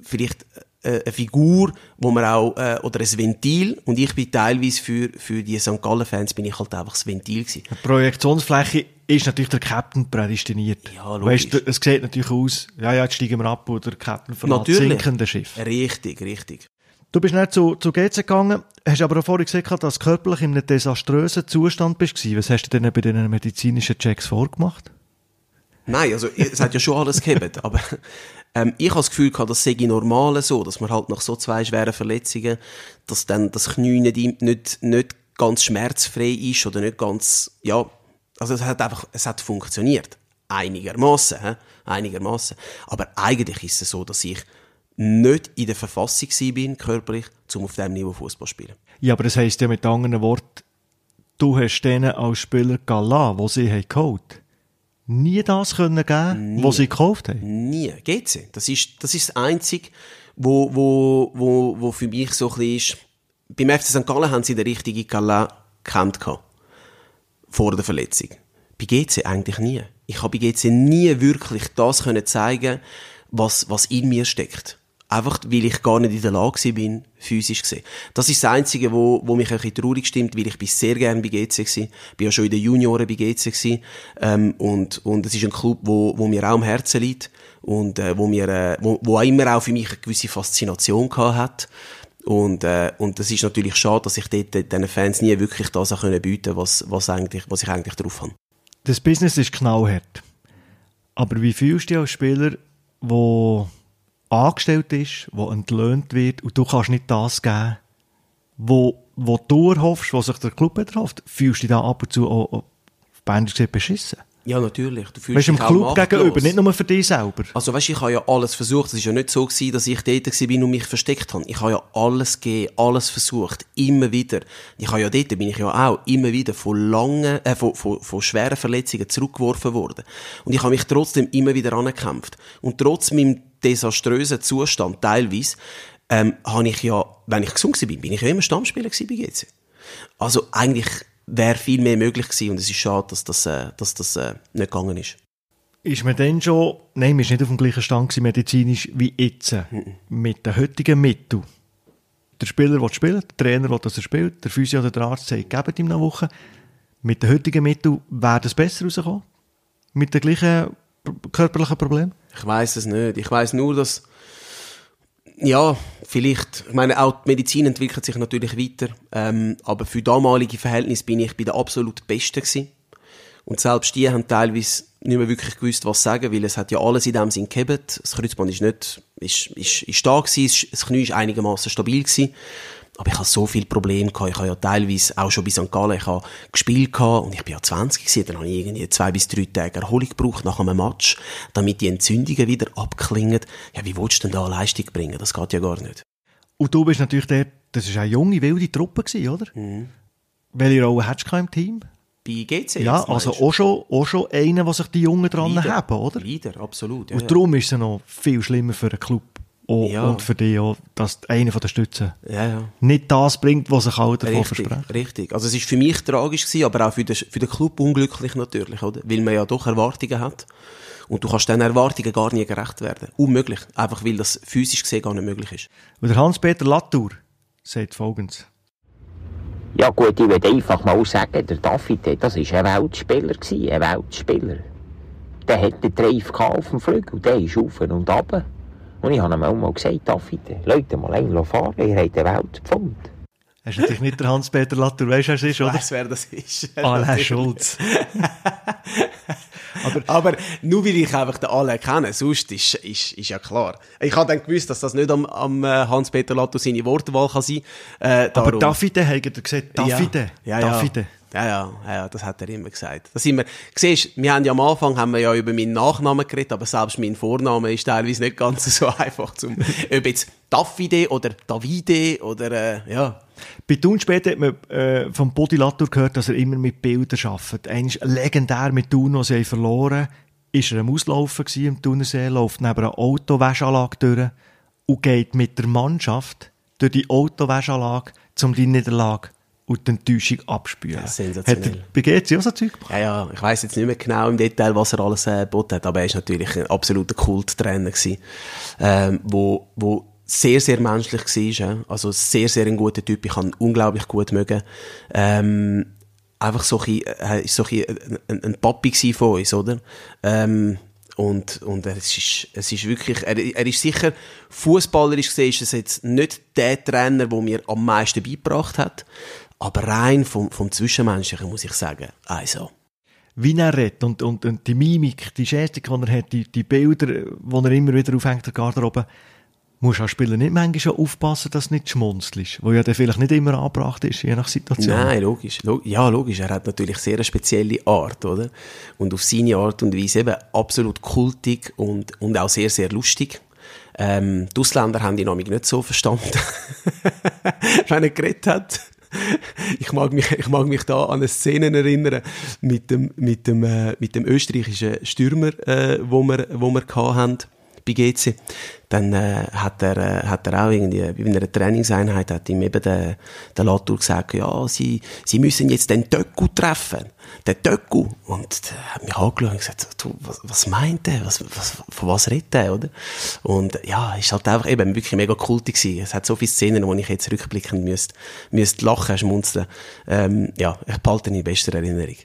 vielleicht äh, eine Figur, wo man auch, äh, oder ein Ventil, und ich bin teilweise für, für die St. Gallen-Fans bin ich halt einfach das Ventil gewesen.
Die Projektionsfläche ist natürlich der Captain prädestiniert. Ja, logisch. Weißt, es sieht natürlich aus, ja, ja, jetzt steigen wir ab, oder der Captain verlässt sinkende Schiff.
Richtig, richtig.
Du bist nicht zu, zu GC gegangen, hast aber auch vorhin gesagt, dass du körperlich in einem desaströsen Zustand bist. Was hast du denn bei den medizinischen Checks vorgemacht?
Nein, also es hat ja schon alles gegeben, aber ähm, ich habe das Gefühl gehabt, das sei normal so, dass man halt nach so zwei schweren Verletzungen, dass dann das Knie nicht, nicht, nicht ganz schmerzfrei ist oder nicht ganz, ja, also es hat einfach, es hat funktioniert. Einigermaßen, einigermaßen. Aber eigentlich ist es so, dass ich nicht in der Verfassung bin, körperlich, um auf diesem Niveau Fußball zu spielen.
Ja, aber das heisst ja mit anderen Worten, du hast denen als Spieler Gala, wo sie haben geholt, nie das können geben, nie. was sie gekauft haben?
Nie. Geht sie. Das ist, das ist das Einzige, wo, wo, wo, wo für mich so ein bisschen ist. Beim FC St. Gallen haben sie den richtigen Gala gekannt Vor der Verletzung. Bei GC eigentlich nie. Ich habe bei GC nie wirklich das können zeigen, was, was in mir steckt. Einfach, weil ich gar nicht in der Lage bin, physisch gesehen. Das ist das Einzige, wo, wo mich ein bisschen traurig stimmt, weil ich bin sehr gerne bei GC gewesen. Bin ja schon in den Junioren bei GC gewesen. Ähm, und, und es ist ein Club, wo, wo mir auch am Herzen liegt. Und, äh, wo mir, äh, wo, wo auch immer auch für mich eine gewisse Faszination gehabt hat. Und, äh, und das ist natürlich schade, dass ich dort diesen Fans nie wirklich das auch können bieten was, was eigentlich, was ich eigentlich drauf habe.
Das Business ist knallhart. Aber wie fühlst du dich als Spieler, der angestellt ist, wo entlöhnt wird und du kannst nicht das geben, wo, wo du erhoffst, was sich der Club erhofft, fühlst du dich da ab und zu auch, auf Bändisch gesehen beschissen?
Ja, natürlich.
Du fühlst weißt, dich dem Club gegenüber, nicht nur für dich selber.
Also weißt, ich habe ja alles versucht. Es war ja nicht so gewesen, dass ich dort war und mich versteckt habe. Ich habe ja alles gegeben, alles versucht, immer wieder. Ich habe ja dort, bin ich ja auch immer wieder von langen, äh, von, von, von schweren Verletzungen zurückgeworfen worden. Und ich habe mich trotzdem immer wieder angekämpft. Und trotz meinem desaströsen Zustand teilweise, ähm, habe ich ja, wenn ich gesund war, bin ich ja immer Stammspieler bei GC. Also eigentlich wäre viel mehr möglich gewesen und es ist schade, dass das, äh, dass das äh, nicht gegangen ist.
Ist man dann schon, nein, man ist nicht auf dem gleichen Stand gewesen, medizinisch wie jetzt, mhm. mit den heutigen Mitteln? Der Spieler will spielen, der Trainer will, dass er spielt, der Physio oder der Arzt sagt, gebt ihm eine Woche. Mit den heutigen Mitteln wäre das besser rausgekommen? Mit den gleichen körperlichen Problemen?
Ich weiß es nicht. Ich weiß nur, dass ja, vielleicht. Ich meine, auch die Medizin entwickelt sich natürlich weiter. Ähm, aber für damalige Verhältnisse bin ich bei der absolut Besten gewesen. Und selbst die haben teilweise nicht mehr wirklich gewusst, was sagen, weil es hat ja alles in dem Sinn gehabt. Das Kreuzband ist nicht, ist, ist, ist da gewesen, das Knie ist einigermaßen stabil gewesen. Aber ich hatte so viele Probleme gehabt. Ich habe ja teilweise auch schon bei St. Gallen, ich habe gespielt gehabt und ich bin ja 20 gewesen. Dann habe ich irgendwie zwei bis drei Tage Erholung gebraucht nach einem Match, damit die Entzündungen wieder abklingen. Ja, wie willst du denn da Leistung bringen? Das geht ja gar nicht.
Und du bist natürlich der, das war eine junge, wilde Truppe gewesen, oder? Mhm. Welche Rolle hättest du im Team?
Bei GC?
Ja, also auch schon, auch schon einer, der sich die Jungen dran Leider. haben, oder?
Leider, absolut.
Ja, und darum ist es noch viel schlimmer für einen Club auch, ja. und für dich auch, dass einer von den Stützen
ja, ja.
nicht das bringt, was sich alle davon versprechen.
Richtig. Also es war für mich tragisch gewesen, aber auch für den, für den Club unglücklich natürlich, oder? Weil man ja doch Erwartungen hat. Und du kannst diesen Erwartungen gar nie gerecht werden. Unmöglich. Einfach weil das physisch gesehen gar nicht möglich ist.
Und der Hans-Peter Latour sagt folgendes.
Ja gut, ich würde einfach mal sagen, der David, das war ein Weltspieler, ein Weltspieler. Der hat den Drive auf dem Flügel, der ist auf und runter. Und ich habe ihm auch mal gesagt, David, Leute mal einen fahren, ihr habt eine Welt gefunden.
Hast du natürlich nicht der Hans-Peter Latour, weißt du, wer es ist, oder?
Weiss, wer das ist.
Alain Schulz.
aber, aber nur weil ich einfach den Alain kenne, sonst ist, ist, ist ja klar. Ich habe dann gewusst, dass das nicht am, am äh, Hans-Peter Latour seine Wortwahl kann sein
kann. Äh, aber Davide, hat er gesagt, Davide,
ja, ja,
Davide.
Ja, ja, ja, das hat er immer gesagt. Das sind wir, siehst, wir haben ja am Anfang haben wir ja über meinen Nachnamen geredet, aber selbst mein Vorname ist teilweise nicht ganz so einfach zum, ob jetzt Davide oder Davide oder, äh, ja.
Bei Thun später hat man äh, vom Bodilatur gehört, dass er immer mit Bildern arbeitet. Einmal legendär mit Thun, als sie verloren ist er am Auslaufen im Thunersee, läuft neben einer Autowäschanlage durch und geht mit der Mannschaft durch die Autowäschanlage, um die Niederlage und die Enttäuschung abspülen.
Sensationell. Hat
er bei GC auch so Zeug
gemacht? Ja, ja, ich weiss jetzt nicht mehr genau im Detail, was er alles äh, geboten hat, aber er ist natürlich ein absoluter Kulttrainer gewesen, ähm, wo, wo sehr, sehr menschlich war, ja? also sehr, sehr ein guter Typ, ich kann ihn unglaublich gut mögen. Ähm, einfach so ein, äh, so ein, ein, ein Papi von uns, oder? Ähm, und, und es ist, es ist wirklich, er, er ist sicher, fußballerisch gesehen ist es jetzt nicht der Trainer, der mir am meisten beigebracht hat, aber rein vom, vom Zwischenmenschlichen muss ich sagen, also.
Wie er redet und, und, und die Mimik, die Gestik, die er hat, die, die Bilder, die er immer wieder aufhängt, der Garderobe, musst als Spieler nicht manchmal schon aufpassen, dass du nicht schmunzelst, wo ja dann vielleicht nicht immer angebracht ist, je nach Situation.
Nein, logisch. Log ja, logisch. Er hat natürlich sehr eine spezielle Art, oder? Und auf seine Art und Weise eben absolut kultig und, und auch sehr, sehr lustig. Ähm, die Ausländer haben ihn nämlich nicht so verstanden, wenn er geredet hat. ich mag mich, ich mag mich da an eine Szene erinnern mit dem, mit dem, äh, mit dem österreichischen Stürmer, äh, wo wir, wo wir hatten bei GC. Dann äh, hat, er, äh, hat er auch irgendwie, bei einer Trainingseinheit, hat ihm eben der, der Latour gesagt, ja, sie, sie müssen jetzt den Töcku treffen. Den Töcku. Und er hat mich angeschaut und gesagt, du, was, was meint der? Was, was, von was redet der, oder? Und ja, ist halt einfach eben wirklich mega kultig gewesen. Es hat so viele Szenen, wo ich jetzt rückblickend müsste, müsste lachen, schmunzeln. Ähm, ja, ich behalte ihn in bester Erinnerung.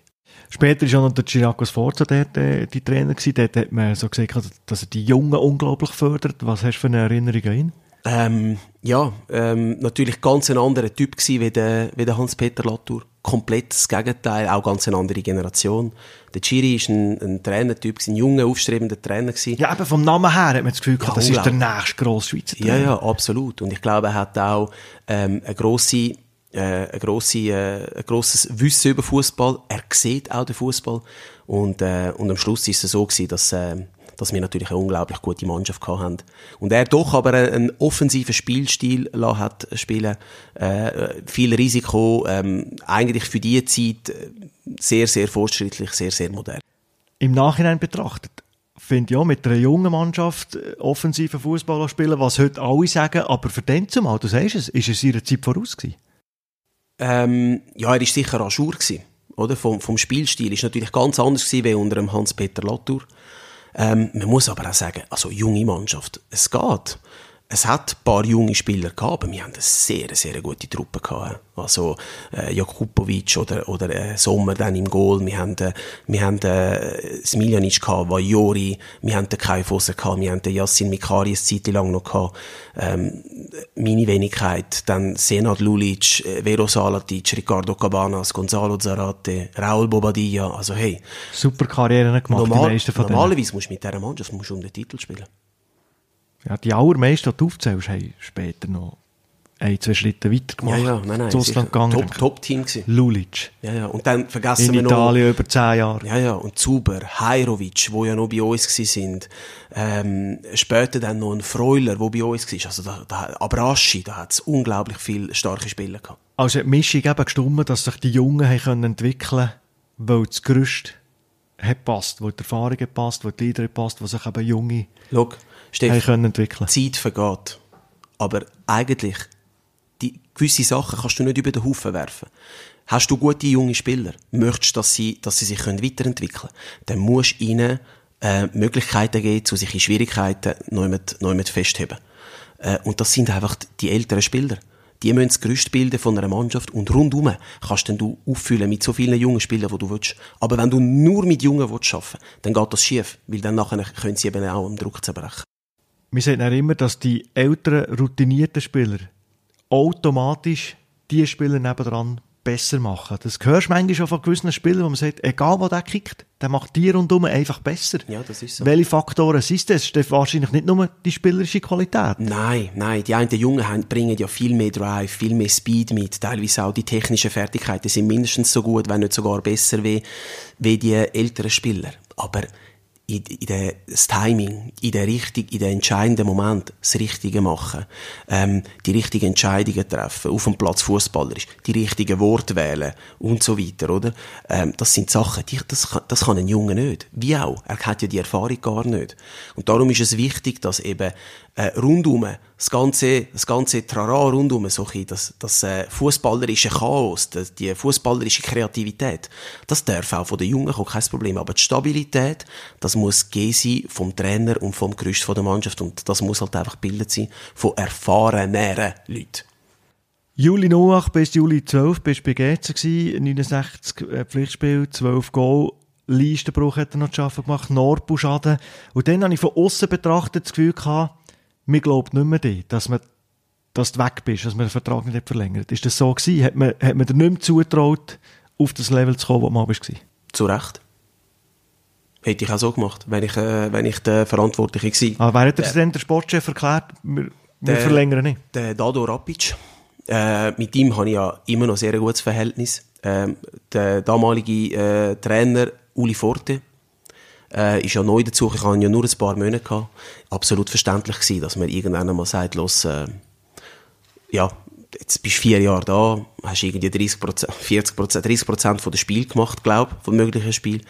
Später war auch noch der Chiriakos Forza dort, äh, die Trainer gewesen. Dort hat man so gesagt, dass er die Jungen unglaublich fördert. Was hast du für eine Erinnerung an ihn?
Ähm, ja, ähm, natürlich ganz ein anderer Typ gewesen wie der, wie der Hans-Peter Latour. Komplett das Gegenteil, auch ganz eine andere Generation. Der Chiri ist ein, ein Trainertyp, ein junger, aufstrebender Trainer gewesen.
Ja, eben vom Namen her hat man das Gefühl, ja, das ist der nächste grosse Schweizer
Trainer. Ja, ja, absolut. Und ich glaube, er hat auch ähm, eine grosse äh, ein, grosse, äh, ein grosses Wissen über Fußball. Er sieht auch den Fußball und, äh, und am Schluss ist es so gewesen, dass, äh, dass wir natürlich eine unglaublich gute Mannschaft hatten. Und er doch aber einen offensiven Spielstil hat spielen, äh, viel Risiko, ähm, eigentlich für die Zeit sehr, sehr fortschrittlich, sehr, sehr modern.
Im Nachhinein betrachtet, finde ja, mit einer jungen Mannschaft äh, offensiven Fußball spielen, was heute alle sagen, aber für den zumal, du sagst es, ist es ihrer Zeit voraus gewesen?
Ähm, ja, er war sicher an gewesen, oder? Vom, vom Spielstil ist natürlich ganz anders gewesen, wie unter Hans-Peter Latour. Ähm, man muss aber auch sagen, also junge Mannschaft, es geht es hat ein paar junge Spieler gehabt, aber wir haben eine sehr, sehr gute Truppe gehabt. Also, äh, Jakubovic oder, oder äh, Sommer dann im Goal. Wir haben, äh, wir haben äh, Smiljanic gehabt, Vajori, wir haben den Kai Fosser gehabt, wir haben den Yassin Mikari eine Zeit lang noch gehabt. Ähm, meine Wenigkeit, dann Senad Lulic, äh, Vero Salatic, Ricardo Cabanas, Gonzalo Zarate, Raul Bobadilla, also hey.
Super Karrieren gemacht,
normal,
die meisten von denen.
Normalerweise musst du mit dieser Mannschaft musst du um den Titel spielen.
Ja, die allermeisten, die du aufzählst, haben später noch ein, zwei Schritte weiter gemacht.
Ja, ja, nein, nein.
Ausland gegangen.
Top, Top Team gewesen.
Lulic.
Ja, ja. Und dann vergessen
In
wir noch...
Italien über zehn Jahre.
Ja, ja. Und Zuber, Heirovic, wo ja noch bei uns gsi sind. Ähm, später dann noch ein Freuler, wo bei uns war. Also da, da, Abraschi, da hat es unglaublich viele starke Spieler gehabt.
Also die Mischung eben gestummt, dass sich die Jungen haben können entwickeln weil das Gerüst hat passt, weil die Erfahrung passt, weil die hat passt, wo sich eben Junge
Schau, Steff,
können entwickeln.
Zeit vergeht. Aber eigentlich, die, gewisse Sachen kannst du nicht über den Haufen werfen. Hast du gute junge Spieler, möchtest, dass sie, dass sie sich können weiterentwickeln können, dann musst du ihnen äh, Möglichkeiten geben, zu sich in Schwierigkeiten neu mit, neu mit festheben. Äh, und das sind einfach die älteren Spieler. Die müssen das Gerüst bilden von einer Mannschaft und rundum kannst dann du auffüllen mit so vielen jungen Spielern, die du willst. Aber wenn du nur mit Jungen willst arbeiten dann geht das schief, weil dann nachher können sie eben auch am Druck zerbrechen.
Wir sehen auch immer, dass die älteren, routinierten Spieler automatisch die Spieler nebendran besser machen. Das hörst du manchmal schon von gewissen Spielern, wo man sagt, egal wo der kickt, der macht die rundum einfach besser.
Ja, das ist so.
Welche Faktoren sind das? Das ist wahrscheinlich nicht nur die spielerische Qualität.
Nein, nein, die einen Jungen haben, bringen ja viel mehr Drive, viel mehr Speed mit, teilweise auch die technischen Fertigkeiten sind mindestens so gut, wenn nicht sogar besser wie, wie die älteren Spieler. Aber in, in der, das Timing, in der richtig, in der entscheidenden Moment das Richtige machen, ähm, die richtigen Entscheidungen treffen, auf dem Platz fußballerisch, die richtigen Worte wählen und so weiter, oder? Ähm, das sind Sachen, die, das, kann, das kann ein Junge nicht. Wie auch. Er hat ja die Erfahrung gar nicht. Und darum ist es wichtig, dass eben äh, rundum das ganze, das ganze Trara rundum, so ein das, das äh, fußballerische Chaos, das, die fußballerische Kreativität, das darf auch von den Jungen kommen, kein Problem. Aber die Stabilität, das muss gegeben sein vom Trainer und vom Gerüst von der Mannschaft und das muss halt einfach gebildet sein von erfahreneren Leuten.
Juli 08 bis Juli 12 bist du bei GC gewesen, 69 äh, Pflichtspiel, 12 Goal. Leistenbruch hat er noch zu arbeiten gemacht, Norbu-Schaden. Und dann habe ich von außen betrachtet das Gefühl gehabt, mir glaubt nicht mehr dir, dass, man, dass du weg bist, dass man den Vertrag nicht verlängert. Ist das so gewesen? Hat man, hat man dir nicht mehr zugetraut, auf das Level zu kommen, wo man bist?
Zu Recht. Hätte ich auch so gemacht, wenn ich, äh, wenn ich der Verantwortliche war.
Aber wer hat dir denn der Sportchef erklärt, wir, wir
Der-
verlängern nicht?
Der Dado Rapic. Äh, mit ihm habe ich ja immer noch sehr ein gutes Verhältnis. Ähm, der damalige äh, Trainer Uli Forte äh, ist ja neu dazu. Ich hatte ja nur ein paar Monate gehabt. Absolut verständlich gewesen, dass man irgendwann einmal sagt, los, äh, ja, jetzt bist du vier Jahre da, hast irgendwie 30 40 30 Prozent von dem Spiel gemacht, glaube ich, von möglichen Spiel.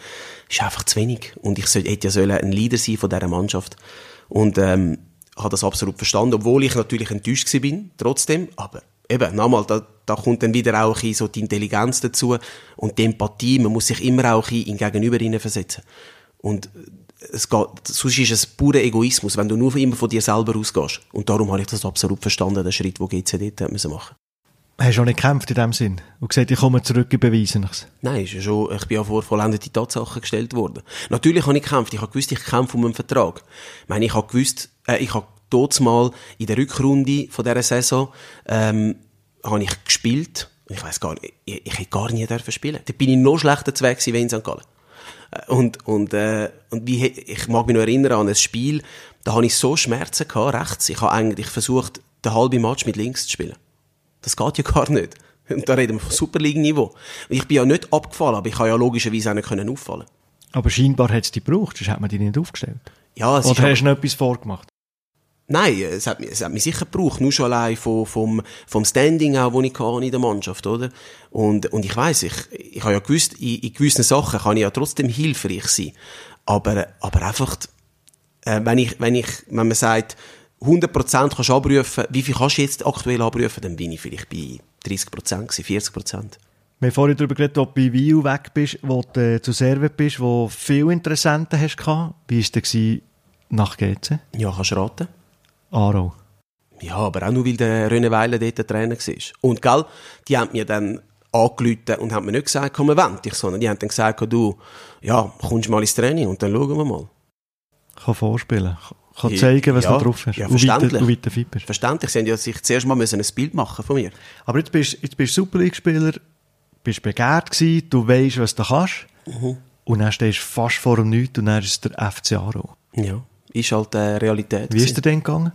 Ist einfach zu wenig. Und ich soll, hätte ja sollen ein Leader sein von dieser Mannschaft. Und, ähm, habe das absolut verstanden, obwohl ich natürlich enttäuscht bin, trotzdem. Aber eben, nochmal, da, da kommt dann wieder auch ein so die Intelligenz dazu und die Empathie. Man muss sich immer auch in Gegenüber versetzen. Und es geht, sonst ist es purer Egoismus, wenn du nur immer von dir selber ausgehst. Und darum habe ich das absolut verstanden, den Schritt, den GC dort hat müssen machen
Hast du auch nicht gekämpft in dem Sinn? Und gesagt, ich komme zurück, ich beweise nichts.
Nein, ist ja schon, ich bin ja vor vollendete Tatsachen gestellt worden. Natürlich habe ich gekämpft. Ich habe gewusst, ich kämpfe um einen Vertrag. Ich meine, ich habe gewusst, äh, ich habe dort mal in der Rückrunde von dieser Saison, ähm, habe ich gespielt. Ich weiß gar nicht, ich, ich hätte gar nie dürfen spielen. Da bin ich noch schlechter zu Weg gewesen wie in St. Gallen. Und, und, äh, und wie, ich mag mich noch erinnern an ein Spiel, da habe ich so Schmerzen gehabt, rechts. Ich habe eigentlich versucht, den halben Match mit links zu spielen. Das geht ja gar nicht. Und da reden wir von Super League-Niveau. Und Ich bin ja nicht abgefallen, aber ich habe ja logischerweise auch nicht können auffallen.
Aber scheinbar hat es dich gebraucht, sonst hat man dich nicht aufgestellt.
Ja, es ist
Oder
aber-
hast du noch etwas vorgemacht?
Nein, es hat, mich- es hat mich sicher gebraucht, nur schon allein vom, vom, vom Standing auch, das ich hatte in der Mannschaft, oder? Und, und ich weiss, ich, ich habe ja gewusst, in, in gewissen Sachen kann ich ja trotzdem hilfreich sein. Aber, aber einfach, Äh, wenn, ich, wenn, ich, wenn man sagt, 100% kannst du abrufen, wie viel kannst du jetzt aktuell abrufen, dann bin ich vielleicht bei 30%, 40%.
Wir haben vorhin darüber geredet, ob du bei Wiel weg bist, wo du äh, zu Servet bist, wo viele Interessenten hast. Wie war es denn nach GC?
Ja, kannst du raten.
Aarau.
Ja, aber auch nur, weil der René Weiler dort der Trainer war. Und, gell, die haben mir dann angerufen und haben mir nicht gesagt, komm, wend dich, sondern die haben dann gesagt, du, ja, kommst mal ins Training und dann schauen wir mal.
Kann vorspielen, kann zeigen, was
ja,
du drauf hast.
Ja, verständlich.
und weit fit bist.
Verständlich, sie haben ja sich zuerst mal müssen ein Bild machen von mir.
Aber jetzt bist jetzt bist du Super League-Spieler, bist begehrt gewesen, du weißt, was du kannst.
Mhm.
Und dann stehst du fast vor dem Nichts und dann ist es der FC Aarau.
Ja, ist halt äh, Realität.
Wie ist dir denn gegangen?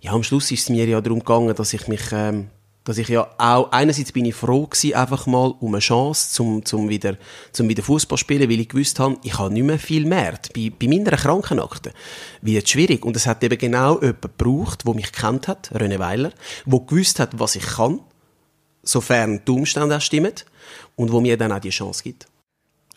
Ja, am Schluss ist es mir ja darum gegangen, dass ich mich, ähm, dass ich ja auch, einerseits bin ich froh gewesen, einfach mal um eine Chance, zum, zum wieder, zum wieder Fußball spielen, weil ich gewusst habe, ich habe nicht mehr viel mehr. Bei, bei meiner Krankenakte wird es schwierig. Und es hat eben genau jemanden gebraucht, der mich kennt hat, René Weiler, der gewusst hat, was ich kann, sofern die Umstände auch stimmen, und wo mir dann auch die Chance gibt.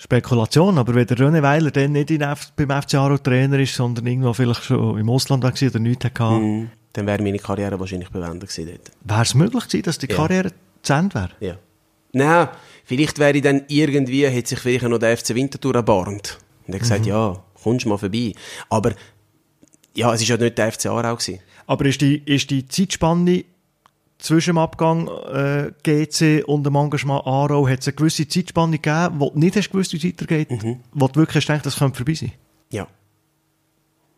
Spekulation, aber wenn der René Weiler dann nicht in F beim FC Aarau Trainer ist, sondern irgendwo vielleicht schon im Ausland war oder nichts hatte,
Mhm. Dann wäre meine Karriere wahrscheinlich beendet gewesen dort.
wäre es möglich gewesen, dass die
Ja.
Karriere zu Ende wäre?
Ja. Nein, vielleicht wäre ich dann irgendwie, hätte sich vielleicht noch der FC Winterthur erbarmt. Und er gesagt, ja, kommst mal vorbei. Aber, ja, es ist ja nicht der FC Aarau gewesen.
Aber ist die, ist die Zeitspanne zwischen dem Abgang äh, GC und dem Engagement Aarau, hat es eine gewisse Zeitspanne gegeben, wo du nicht hast gewusst, wie es weitergeht, wo du wirklich gedacht, das könnte vorbei sein?
Ja.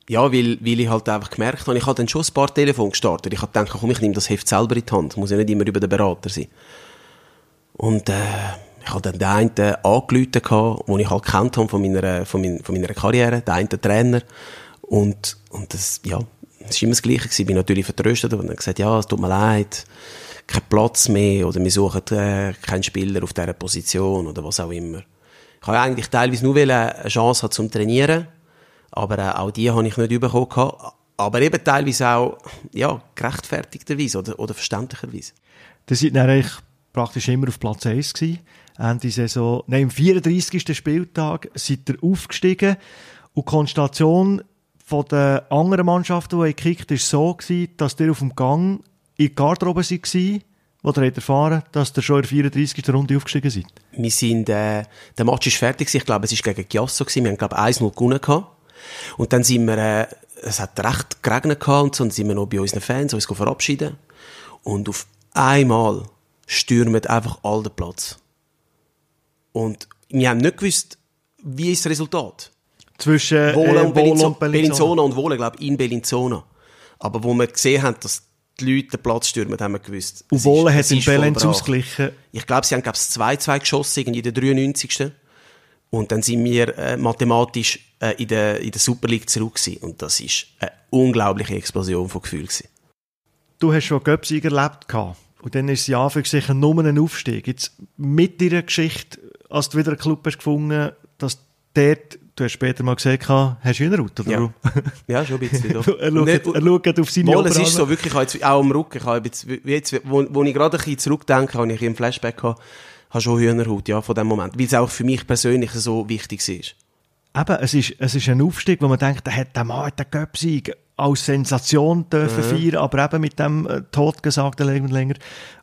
Ja, weil, weil ich halt einfach gemerkt habe, ich habe dann schon ein paar Telefone gestartet. Ich habe gedacht, komm, ich nehme das Heft selber in die Hand. Muss ja nicht immer über den Berater sein. Und, äh, ich habe dann den einen angerufen, gehabt, den ich halt kennt habe von meiner, von, mein, von meiner Karriere, den einen Trainer. Und, und das, ja, es war immer das Gleiche. Ich bin natürlich vertröstet und dann gesagt, ja, es tut mir leid, kein Platz mehr, oder wir suchen, äh, keinen Spieler auf dieser Position, oder was auch immer. Ich habe eigentlich teilweise nur eine Chance haben zum Trainieren, aber äh, auch die habe ich nicht bekommen. Aber eben teilweise auch, ja, gerechtfertigterweise oder, oder verständlicherweise.
Das dann eigentlich praktisch immer auf Platz 1 gewesen. Ende Saison, nein, im 34. Spieltag seid ihr aufgestiegen und die Konstellation von den anderen Mannschaften, die gekickt ist so gewesen, dass ihr auf dem Gang in die Garderobe seid, wo ihr habt erfahren dass ihr schon in der 34. Runde aufgestiegen seid.
Wir sind, äh, der Match ist fertig. Ich glaube, es war gegen gewesen. Wir haben, glaube ich, 1-0 gewonnen. Und dann sind wir, äh, es hat recht geregnet gehabt und so, und sind wir noch bei unseren Fans, uns verabschieden. Und auf einmal stürmen einfach all den Platz. Und wir haben nicht gewusst, wie ist das Resultat.
Zwischen äh,
und Bellinzona,
und Bellinzona.
Und Wohle, glaube ich, in Bellinzona. Aber wo wir gesehen haben, dass die Leute den Platz stürmen, haben wir gewusst.
Und
es
Wohle
ist-
hat in
vollbracht.
ausgeglichen.
Ich glaube, sie haben glaube ich, 2-2 geschossen, irgendwie in der 93. Und dann sind wir äh, mathematisch äh, in, der, in der Super League zurück gewesen. Und das ist eine unglaubliche Explosion von Gefühlen gewesen.
Du hast schon Göpsig erlebt gehabt. Und dann ist es ja für sich nur ein Aufstieg. Jetzt mit deiner Geschichte, als du wieder einen Club hast gefunden, dass dort, du hast später mal gesagt, hast du Hühnerhaut, oder?
Ja. Ja, schon ein bisschen. doch.
er, schaut,
Nicht-
er schaut auf seine
Mal, es ist so, wirklich, jetzt, auch am Rücken, ich habe jetzt, jetzt, wo, wo ich gerade ein bisschen zurückdenke, habe ich im Flashback gehabt, habe schon Hühnerhaut, ja, von dem Moment. Weil es auch für mich persönlich so wichtig ist.
Eben, es ist, es ist ein Aufstieg, wo man denkt, der hat der Mann hat den Göpsig als Sensation dürfen feiern, aber eben mit dem äh, totgesagten und länger.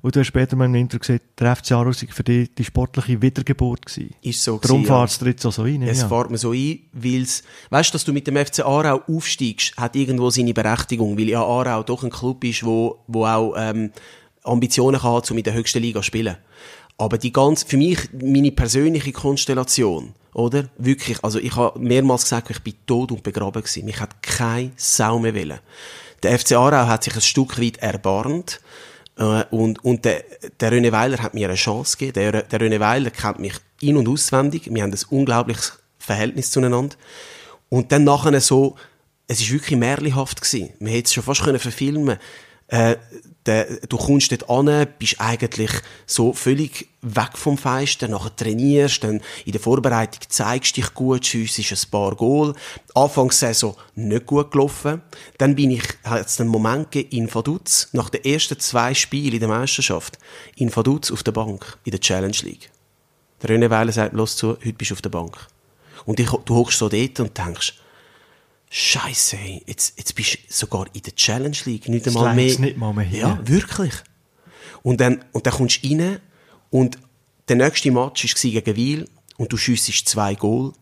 Und du hast später mal im Intro gesagt, der FC Aarau sei für dich die sportliche Wiedergeburt gewesen.
Ist so
Darum
gewesen, ja.
fährt es tritt so rein.
Es
ja.
fährt mir so ein, weil's, weißt, dass du mit dem FC Aarau aufsteigst, hat irgendwo seine Berechtigung, weil ja Aarau doch ein Club ist, wo, wo auch, ähm, Ambitionen haben, um in der höchsten Liga zu spielen. Aber die ganz, für mich, meine persönliche Konstellation, oder? Wirklich, also ich habe mehrmals gesagt, ich bin tot und begraben gewesen. Mich hat keine Sau mehr wollen. Der FC Aarau hat sich ein Stück weit erbarmt, äh, und, und der, der René Weiler hat mir eine Chance gegeben. Der, der René Weiler kennt mich in- und auswendig. Wir haben ein unglaubliches Verhältnis zueinander. Und dann nachher so, es ist wirklich märchenhaft gewesen. Man hätte es schon fast können verfilmen äh, der, du kommst dort an, bist eigentlich so völlig weg vom Feisten, nachher trainierst, dann in der Vorbereitung zeigst dich gut, schiessest ein paar Goal. Anfangssaison nicht gut gelaufen. Dann bin ich, hat es einen Moment gegeben, in Vaduz, nach den ersten zwei Spielen in der Meisterschaft, in Vaduz auf der Bank, in der Challenge League. Der René Weiler sagt, los zu, heute bist du auf der Bank. Und ich, du hockst so dort und denkst, Scheiße, hey, jetzt, jetzt bist du sogar in der Challenge League, nicht einmal mehr.
nicht mal mehr hin.
Ja, wirklich. Und dann, und dann kommst du rein und der nächste Match war gegen Wiel und du schiessest zwei Goal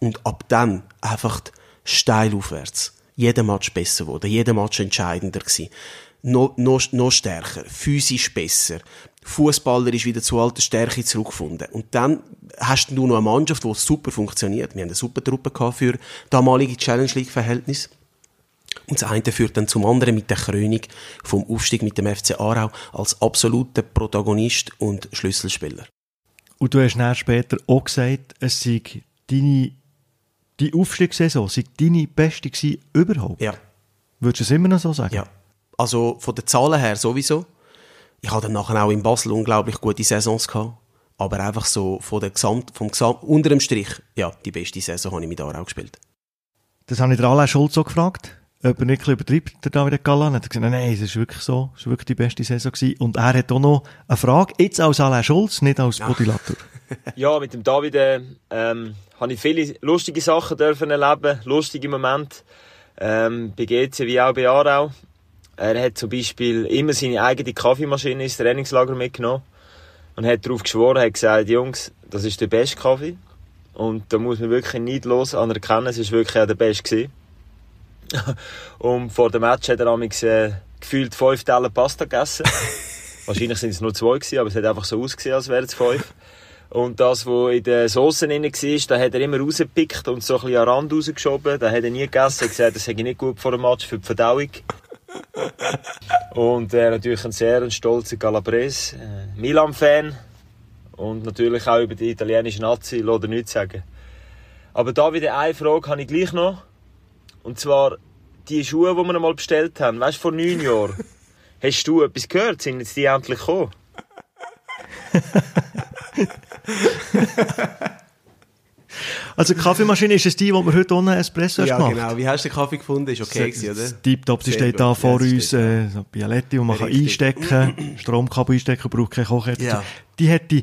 und ab dann einfach steil aufwärts. Jeder Match besser geworden, jeder Match entscheidender gewesen. Noch, noch, noch stärker, physisch besser. Fußballer ist wieder zu alter Stärke zurückgefunden. Und dann hast du noch eine Mannschaft, die super funktioniert. Wir haben eine super Truppe gehabt für damalige Challenge League Verhältnis. Und das eine führt dann zum anderen mit der Krönung vom Aufstieg mit dem FC Aarau als absoluter Protagonist und Schlüsselspieler.
Und du hast dann später auch gesagt, es sei deine, die Aufstiegssaison sei deine beste gewesen überhaupt.
Ja,
Würdest du es immer noch so sagen?
ja. Also von den Zahlen her sowieso. Ich hatte dann nachher auch in Basel unglaublich gute Saisons gehabt. Aber einfach so von der Gesamt, vom Gesamt, unter dem Strich, ja, die beste Saison habe ich mit Aarau gespielt.
Das habe ich der Alain Schulz auch gefragt, ob er nicht ein bisschen übertreibt, der David Gallan. Hat er gesagt, nein, es ist wirklich so, es war wirklich die beste Saison gewesen. Und er hat auch noch eine Frage, jetzt als Alain Schulz, nicht als Bodylator.
Ja, mit dem David äh, ähm, habe ich viele lustige Sachen dürfen erleben, lustige Momente. Ähm, bei GC wie auch bei Aarau. Er hat zum Beispiel immer seine eigene Kaffeemaschine ins Trainingslager mitgenommen und hat darauf geschworen, hat gesagt, Jungs, das ist der beste Kaffee. Und da muss man wirklich neidlos anerkennen, es ist wirklich auch der beste gewesen. und vor dem Match hat er amigs, äh, gefühlt fünf Teller Pasta gegessen. Wahrscheinlich sind es nur zwei gewesen, aber es hat einfach so ausgesehen, als wären es fünf. Und das, was in den Soßen drin war, da hat er immer rausgepickt und so ein bisschen an den Rand rausgeschoben. Da hat er nie gegessen. Er hat gesagt, das sei nicht gut vor dem Match für die Verdauung. Und er natürlich ein sehr ein stolzer Calabrese, äh, Milan-Fan. Und natürlich auch über die italienische Nazi, lässt er nichts sagen. Aber da wieder eine Frage habe ich gleich noch. Und zwar die Schuhe, die wir mal bestellt haben. Weißt du, vor neun Jahren. Hast du etwas gehört? Sind jetzt die endlich gekommen?
Also die Kaffeemaschine ist es die, wo wir heute ohne Espresso
ja,
gemacht
genau. Wie hast du den Kaffee gefunden? Ist okay gewesen, oder?
Tiptop, die
Sehr
steht da vor
Ja, sie
uns, äh, so Bialetti, wo man kann
Richtig.
einstecken Stromkabel einstecken, braucht keine Kochherd.
Ja.
Die hätte,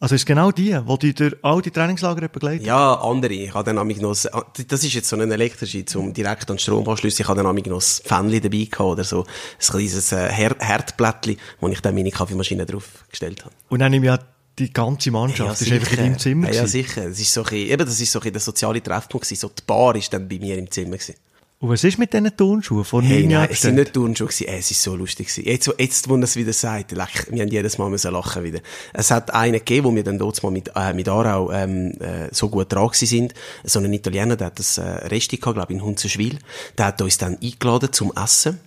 also ist genau die, die die durch all die Trainingslager begleitet.
Ja, andere. Ich habe dann nämlich noch, das das ist jetzt so eine elektrische, zum direkt an Strom anschliessen. Ich habe dann nämlich noch ein Fännchen dabei gehabt oder so. Ein kleines äh, Her Herdblättchen, wo ich dann meine Kaffeemaschine drauf gestellt habe.
Und dann nehme ich ja die ganze Mannschaft, das ist einfach in deinem Zimmer.
Ja, ja, sicher. Das ist so ein, eben, das ist so ein der soziale Treffpunkt gewesen. So die Bar ist dann bei mir im Zimmer gewesen.
Und was ist mit diesen Turnschuhen vor
Hey,
neun Jahren?
es sind nicht Turnschuhe gewesen. Ey, es ist so lustig gewesen. Jetzt, wo- jetzt, wo er es wieder sagt, leck, wir haben jedes Mal müssen lachen wieder. Es hat einen gegeben, wo wir dann dort mal mit, äh, mit Aarau, ähm, äh, so gut dran gewesen sind. So ein Italiener, der hat das, äh, Resti gehabt, glaube ich, in Hunzenschwil. Der hat uns dann eingeladen zum Essen.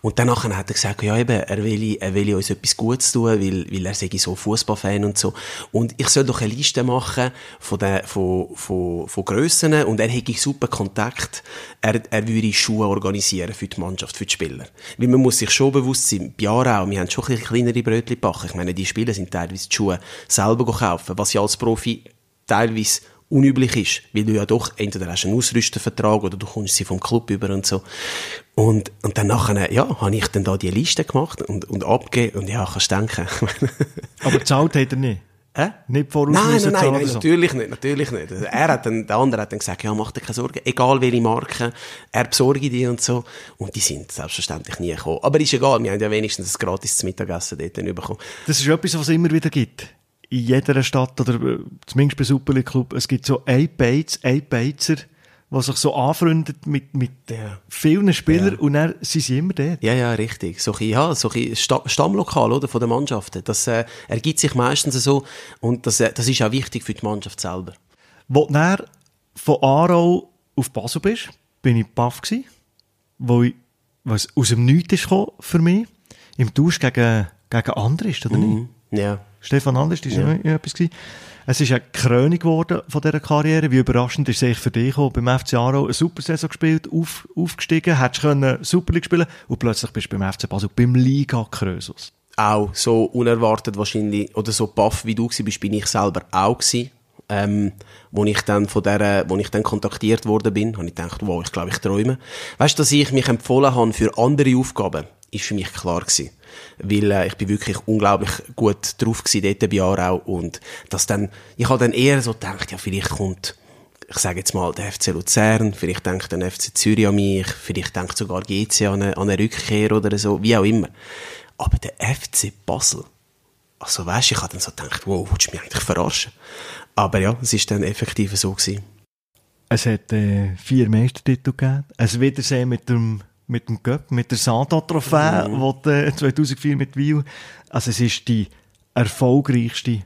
Und dann nachher hat er gesagt, ja eben, er will, er will uns etwas Gutes tun, weil, weil er sei so Fußballfan und so. Und ich soll doch eine Liste machen von den, von, von, von Grössen und er hätte super Kontakt. Er, er würde Schuhe organisieren für die Mannschaft, für die Spieler. Weil man muss sich schon bewusst sein, bei Aarau, wir haben schon ein bisschen kleinere Brötchen gebacken. Ich meine, die Spieler sind teilweise die Schuhe selber kaufen, was ja als Profi teilweise unüblich ist, weil du ja doch entweder hast einen Ausrüstervertrag oder du kommst sie vom Club über und so. Und, und dann nachher, ja, habe ich dann da die Liste gemacht und, und abgegeben und ja, kannst denken.
Aber zahlt hat er nicht.
Hä?
Nicht voraus
Nein, nein, nein, nein
so.
natürlich nicht, natürlich nicht. Er hat dann, der andere hat dann gesagt, ja, mach dir keine Sorgen, egal welche Marke, er besorge die und so. Und die sind selbstverständlich nie gekommen. Aber ist egal, wir haben ja wenigstens ein gratis Mittagessen dort dann bekommen.
Das ist etwas, was es immer wieder gibt. In jeder Stadt oder äh, zumindest bei Super League Club. Es gibt so ein Beiz, ein Beizer, der sich so anfreundet mit, mit
Ja.
vielen Spielern
Ja.
und dann sind sie immer dort.
Ja, ja, richtig. So ein, ja, so ein Stammlokal, oder, von der Mannschaften. Das, äh, ergibt sich meistens so. Und das, äh, das ist auch wichtig für die Mannschaft selber.
Wo du dann von Aarau auf Basel bist, bin ich baff gsi, wo ich, was aus dem Nichts ist gekommen für mich, im Tausch gegen, gegen Andrist, oder nicht?
Ja.
Stefan war ja. ja etwas gewesen. Es ist eine Krönung geworden von dieser Karriere. Wie überraschend ist es eigentlich für dich auch, beim FC Aarau eine super Saison gespielt, auf, aufgestiegen, hättest können Super League spielen und plötzlich bist du beim FC Basel, beim Liga Krösus.
auch so unerwartet wahrscheinlich, oder so baff wie du bist, bin ich selber auch gewesen. Ähm, wo ich dann von der, wo ich dann kontaktiert worden bin, habe ich gedacht, wow, ich glaube, ich träume. Weißt du, dass ich mich empfohlen habe für andere Aufgaben, ist für mich klar gewesen. Weil, äh, ich bin wirklich unglaublich gut drauf gewesen dort bei Aarau und das dann, ich habe dann eher so gedacht, ja, vielleicht kommt, ich sage jetzt mal, der FC Luzern, vielleicht denkt der FC Zürich an mich, vielleicht denkt sogar GC an eine, an eine Rückkehr oder so, wie auch immer. Aber der FC Basel, also weißt, ich habe dann so gedacht, wow, willst du mich eigentlich verarschen? Aber ja, es ist dann effektiv so gewesen.
Es hat äh, vier Meistertitel gegeben. Ein Wiedersehen mit dem, mit dem Cup, mit der Santa-Trophäe, mhm. wo äh, 2004 mit Wiel. Also es ist die erfolgreichste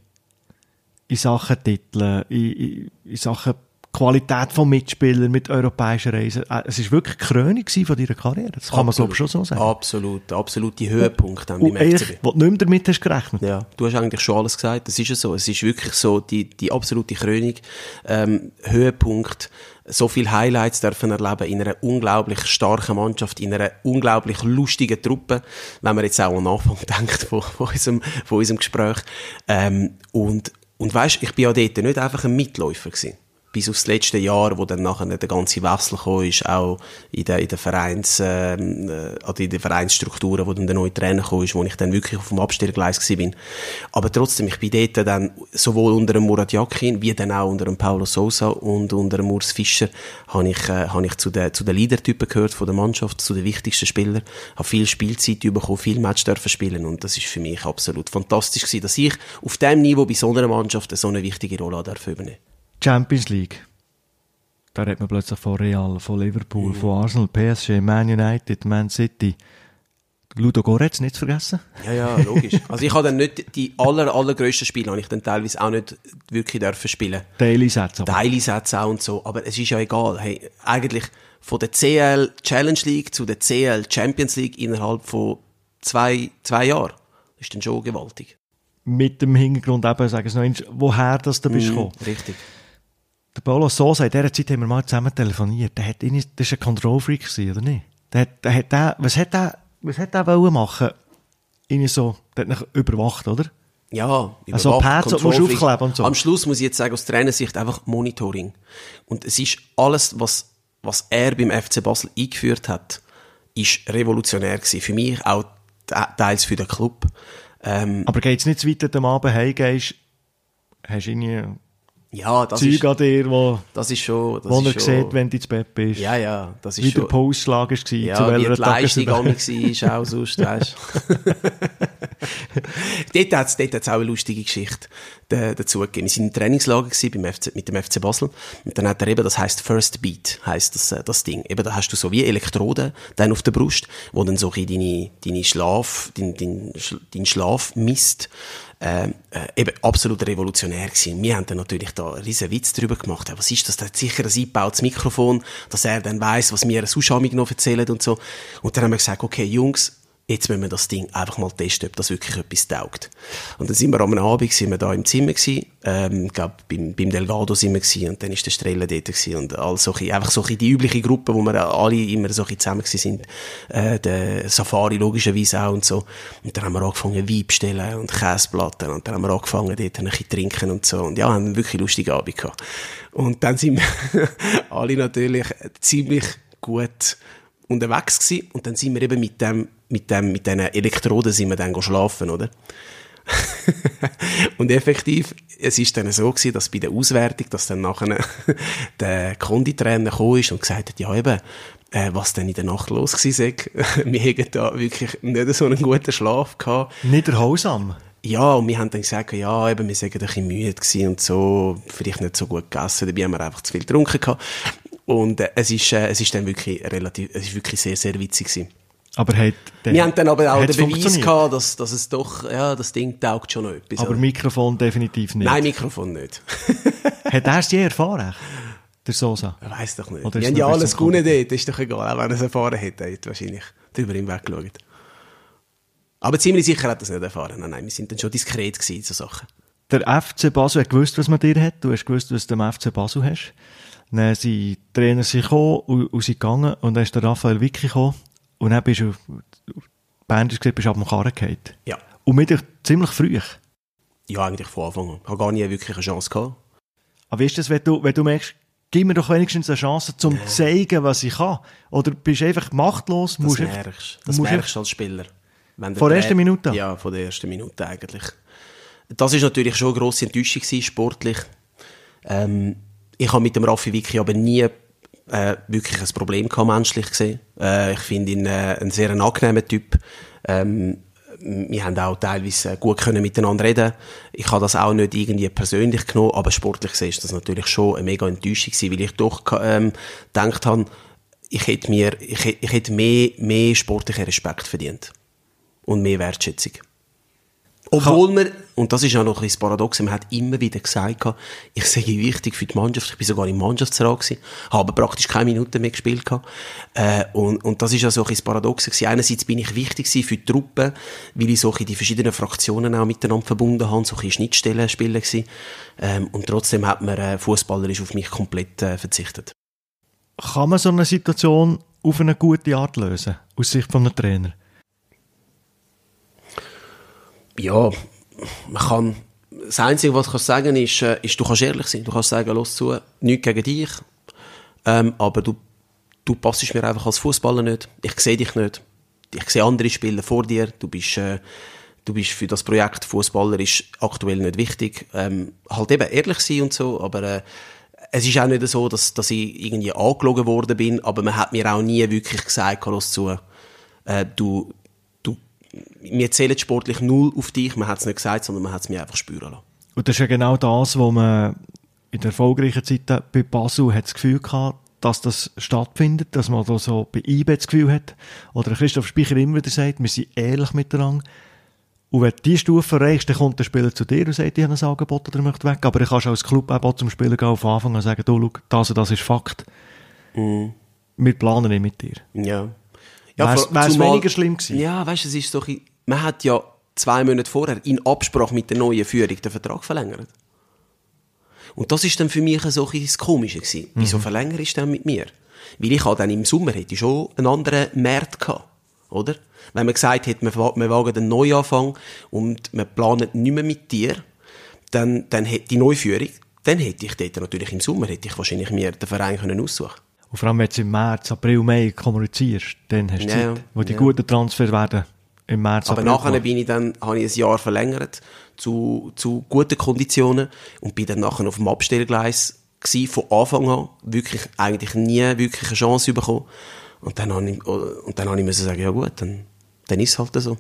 in Sachen Titel, in, in, in Sachen Qualität von Mitspielern mit europäischen Reisen. Äh, es ist wirklich die Krönung von deiner Karriere. Das kann absolut, man so schon so sagen.
Absolut, absolut die Höhepunkte
beim FCB. Wo du nicht mehr damit hast gerechnet.
Ja, du hast eigentlich schon alles gesagt. Das ist ja so. Es ist wirklich so die, die absolute Krönung, ähm, Höhepunkt. So viele Highlights dürfen erleben in einer unglaublich starken Mannschaft, in einer unglaublich lustigen Truppe, wenn man jetzt auch am Anfang denkt von, von, unserem, von unserem Gespräch. Ähm, und, und weißt, ich bin ja dort nicht einfach ein Mitläufer gewesen bis aufs letzte Jahr, wo dann nachher der ganze Wechsel gekommen ist, auch in den, in den Vereins, ähm, äh, in den Vereinsstrukturen, wo dann der neue Trainer gekommen ist, wo ich dann wirklich auf dem Abstellgleis gewesen bin. Aber trotzdem, ich bin dort dann sowohl unter dem Murat Yakin, wie dann auch unter dem Paulo Sousa und unter dem Urs Fischer, habe ich, äh, habe ich zu den, zu den Leadertypen gehört von der Mannschaft, zu den wichtigsten Spielern, habe viel Spielzeit bekommen, viel Match dürfen spielen und das ist für mich absolut fantastisch gewesen, dass ich auf dem Niveau bei so einer Mannschaft so eine wichtige Rolle übernehmen
Champions League. Da redet man plötzlich von Real, von Liverpool, mhm. von Arsenal, PSG, Man United, Man City. Ludo Goretz nicht vergessen?
Ja, ja, logisch. Also ich habe dann nicht die aller, allergrößten Spiele, habe ich dann teilweise auch nicht wirklich dürfen spielen.
Daily-Sätze.
Daily-Sätze auch und so. Aber es ist ja egal. Hey, eigentlich von der CL Challenge League zu der CL Champions League innerhalb von zwei, zwei Jahren ist dann schon gewaltig.
Mit dem Hintergrund eben, sagen Sie noch einmal, woher das du bist mm,
Richtig.
Der Paulo Sosa, in dieser Zeit haben wir mal zusammen telefoniert. Der hat, das war ein Control-Freak, oder nicht? Der hat, der hat, der, was hat der, was hat der wollen machen? Irgendwie so, der hat überwacht, oder?
Ja,
also Pads musst du aufkleben und so.
Am Schluss muss ich jetzt sagen, aus Trainersicht einfach Monitoring. Und es ist alles, was, was er beim FC Basel eingeführt hat, ist revolutionär gewesen. Für mich, auch teils für den Club.
Ähm, Aber geht's nicht so weit, wenn du am Abend heimgehst, hast du irgendwie
ja, das
Zeug ist, an dir, wo,
das ist schon, das
wo
er
schon, sieht, wenn du ins Bett bist.
Ja, ja, das ist
wie
schon.
der Postschlag war,
ja, zu welcher wie die Leistung war, auch sonst, weißt Dort hat es dort auch eine lustige Geschichte dazu gegeben. Wir waren im Trainingslager beim FC, mit dem FC Basel. Und dann hat er eben, das heisst First Beat, heisst das, äh, das Ding. Eben, da hast du so wie Elektroden dann auf der Brust, wo dann so ein deine, deine Schlaf, dein, dein, dein Schlaf misst. Äh, äh, eben absolut revolutionär gewesen. Wir haben dann natürlich da riesen Witz drüber gemacht. Was ist das? Da hat sicher ein eingebautes Mikrofon, dass er dann weiss, was wir als Ausschauung noch erzählen und so. Und dann haben wir gesagt, okay, Jungs, jetzt müssen wir das Ding einfach mal testen, ob das wirklich etwas taugt. Und dann sind wir am Abend, sind wir da im Zimmer gewesen, ähm, glaub, beim, beim Delgado sind wir gewesen, und dann ist der Strelle dort gewesen, und all solche, einfach solche, die übliche Gruppe, wo wir alle immer so zusammen gewesen sind, äh, der Safari logischerweise auch und so. Und dann haben wir angefangen Wein bestellen und Käseplatten, und dann haben wir angefangen dort ein bisschen trinken und so, und ja, haben einen wirklich lustigen Abend gehabt. Und dann sind wir alle natürlich ziemlich gut unterwegs gewesen, und dann sind wir eben mit dem mit dem, mit diesen Elektroden sind wir dann schlafen, oder? und effektiv, es ist dann so gewesen, dass bei der Auswertung, dass dann nachher der Konditrainer gekommen ist und gesagt hat, ja eben, äh, was denn in der Nacht los war, wir hätten da wirklich nicht so einen guten Schlaf gehabt.
Nicht erholsam?
Ja, und wir haben dann gesagt, ja, eben, wir sind ein bisschen müde und so, vielleicht nicht so gut gegessen, dabei haben wir einfach zu viel getrunken gehabt. Und äh, es ist, äh, es ist dann wirklich relativ, es ist wirklich sehr, sehr witzig gewesen.
Aber hat
Wir haben dann aber auch den Beweis gehabt, dass, dass es doch, ja, das Ding taugt schon noch etwas.
Aber oder? Mikrofon definitiv nicht.
Nein, Mikrofon nicht.
hat er es je erfahren? Der Sosa?
Ich weiss doch nicht. Oder wir haben ja alles gewonnen dort, ist doch egal. Auch wenn er es erfahren hätte, hätte wahrscheinlich drüber hinweggeschaut. Aber ziemlich sicher hat er es nicht erfahren. Nein, nein, wir sind dann schon diskret gewesen, so Sachen.
Der FC Basel hat gewusst, was man dir hat. Du hast gewusst, was du dem FC Basel hast. Dann sind die Trainer gekommen und, und sind gegangen. Und dann ist der Raphael Wicki gekommen und dann bist du, Band gesagt, bist ab dem Karren gefallen.
Ja.
Und mit ziemlich früh.
Ja, eigentlich von Anfang an. Ich habe gar nie wirklich eine Chance gehabt.
Aber wie ist das, wenn du, wenn du merkst, gib mir doch wenigstens eine Chance, zum zu zeigen, was ich kann? Oder bist du einfach machtlos?
Das merkst du. Das merkst du als Spieler.
Wenn von der ersten Minute
Ja, von der ersten Minute eigentlich. Das ist natürlich schon eine grosse Enttäuschung gewesen, sportlich. Ähm, ich habe mit dem Raffi Vicky aber nie äh, wirklich ein Problem gehabt, menschlich gesehen. Äh, ich finde ihn äh, ein sehr angenehmer Typ. Ähm, wir haben auch teilweise gut können miteinander reden. Ich habe das auch nicht irgendwie persönlich genommen, aber sportlich gesehen ist das natürlich schon eine mega Enttäuschung gewesen, weil ich doch ähm, gedacht habe, ich hätte mir, ich, ich hätte mehr, mehr sportlichen Respekt verdient. Und mehr Wertschätzung. Obwohl man, und das ist auch noch ein bisschen Paradox, man hat immer wieder gesagt, ich sei wichtig für die Mannschaft, ich bin sogar im Mannschaftsrat gewesen, habe praktisch keine Minuten mehr gespielt gehabt. Äh, und, und das ist auch so ein bisschen Paradox gewesen. Einerseits bin ich wichtig für die Truppe, weil ich so die verschiedenen Fraktionen auch miteinander verbunden habe, so ein Schnittstellen spielen gewesen. Ähm, und trotzdem hat man äh, fußballerisch auf mich komplett äh, verzichtet.
Kann man so eine Situation auf eine gute Art lösen, aus Sicht von einem Trainer?
Ja, man kann, das Einzige, was ich sagen kann, ist, äh, ist, du kannst ehrlich sein. Du kannst sagen, los zu, nichts gegen dich, ähm, aber du, du passest mir einfach als Fußballer nicht. Ich sehe dich nicht. Ich sehe andere Spieler vor dir. Du bist, äh, du bist für das Projekt Fußballer ist aktuell nicht wichtig. Ähm, halt eben ehrlich sein und so, aber äh, es ist auch nicht so, dass, dass ich irgendwie angelogen worden bin, aber man hat mir auch nie wirklich gesagt, los zu, äh, du, wir zählen sportlich null auf dich, man hat es nicht gesagt, sondern man hat es mir einfach spüren lassen.
Und das ist ja genau das, was man in der erfolgreichen Zeit bei Basel hat das Gefühl gehabt, dass das stattfindet, dass man da so bei IB das Gefühl hat, oder Christoph Speicher immer wieder sagt, wir sind ehrlich miteinander. Und wenn du diese Stufe erreichst, dann kommt der Spieler zu dir und sagt, ich habe ein Angebot oder möchte weg. Aber ich kannst als Club auch zum Spieler gehen auf Anfang und sagen, du, schau, das und das ist Fakt. Mm. Wir planen nicht mit dir.
Ja.
Ja, wäre es weniger schlimm gewesen?
Ja, weißt du, es ist so, man hat ja zwei Monate vorher in Absprache mit der neuen Führung den Vertrag verlängert. Und das ist dann für mich so ein das Komische gewesen. Mhm. Wieso verlängere ich dann mit mir? Weil ich dann im Sommer hätte schon einen anderen Markt gehabt. Oder? Wenn man gesagt hätte, wir, wagen einen Neuanfang und wir planen nicht mehr mit dir, dann, dann hätte die Neuführung, dann hätte ich dort natürlich im Sommer, hätte ich wahrscheinlich mir den Verein können aussuchen
und vor allem, wenn du im März, April, Mai kommunizierst, dann hast du ja, Zeit, wo die ja. guten Transfer werden im März,
Aber nachher bin ich dann, habe ich ein Jahr verlängert zu, zu guten Konditionen und bin dann nachher auf dem Abstellgleis gewesen, von Anfang an. Wirklich, eigentlich nie wirklich eine Chance bekommen. Und dann habe ich, und dann habe ich müssen sagen, ja gut, dann, dann ist es halt so.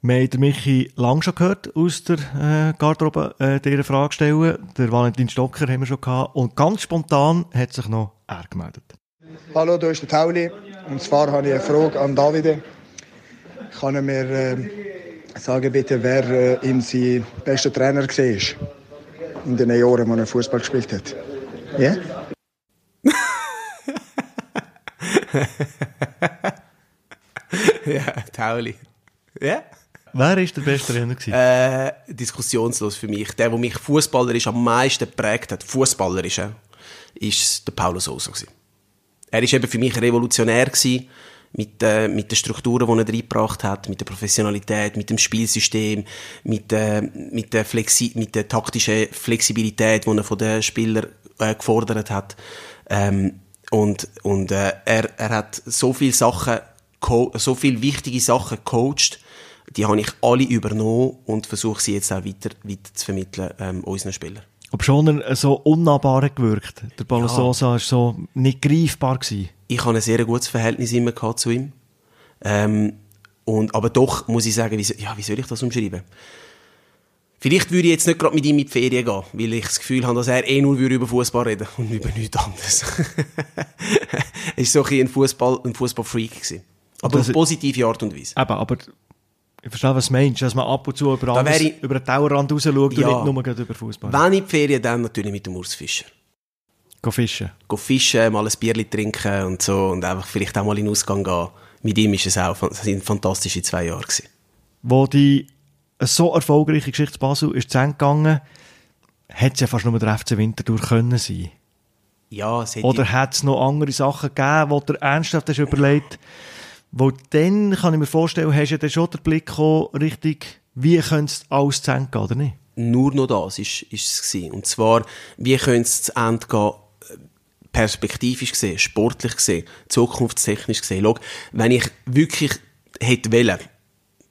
Wir haben Michi lang schon gehört aus der äh, Garderobe äh, dieser Frage stellen. Der Valentin Stocker haben wir schon gehabt. Und ganz spontan hat sich noch er gemeldet.
Hallo, du bist der Tauli. Und zwar habe ich eine Frage an Davide. Kann er mir äh, sagen, bitte, wer äh, ihm sein bester Trainer war? In den Jahren, wo er Fußball gespielt hat. Ja?
ja, Tauli. Ja?
Wer war der beste Trainer?
Äh, diskussionslos für mich. Der, der mich fußballerisch am meisten geprägt hat, fußballerisch, ist der Paulo Sosa. Er war eben für mich revolutionär gewesen, mit, äh, mit den Strukturen, die er reingebracht hat, mit der Professionalität, mit dem Spielsystem, mit, äh, mit, der, Flexi mit der taktischen Flexibilität, die er von den Spielern äh, gefordert hat. Ähm, und und äh, er, er hat so viele Sachen, so viele wichtige Sachen gecoacht, die habe ich alle übernommen und versuche sie jetzt auch weiter, weiter zu vermitteln ähm, unseren Spielern.
Ob schon er so unnahbar gewirkt. Der Paulo ja. War so nicht greifbar. Gewesen.
Ich hatte ein sehr gutes Verhältnis immer zu ihm. Ähm, und, aber doch muss ich sagen, wie, ja, wie soll ich das umschreiben? Vielleicht würde ich jetzt nicht gerade mit ihm in die Ferien gehen, weil ich das Gefühl habe, dass er eh nur über Fußball reden und über nichts anderes. er war so ein Fußball, ein Fußballfreak Aber auf positive Art und Weise.
Eben, aber ich verstehe, was du meinst, dass man ab und zu über, alles, ich, über den Tellerrand raus schaut ja, und nicht nur über Fußball.
Wenn ich die Ferien, dann natürlich mit dem Urs Fischer.
Go fischen?
Go fischen, mal ein Bierli trinken und so und einfach vielleicht auch mal in den Ausgang gehen. Mit ihm war es auch, es sind fantastische zwei Jahre gewesen.
Wo die so erfolgreiche Geschichte Basel ist zu Ende gegangen, hätte es ja fast nur der FC Winterthur können sein.
Ja, es
hätte Oder hat es noch andere Sachen gegeben, wo der ernsthaft hast überlegt wo dann, kann ich mir vorstellen, hast du ja schon den Blick gekommen, richtig, wie könnte es alles zu Ende gehen, oder nicht?
Nur noch das ist es. Und zwar, wie könnte es zu Ende gehen, perspektivisch gesehen, sportlich gesehen, zukunftstechnisch gesehen. Schau, wenn ich wirklich hätte wollen,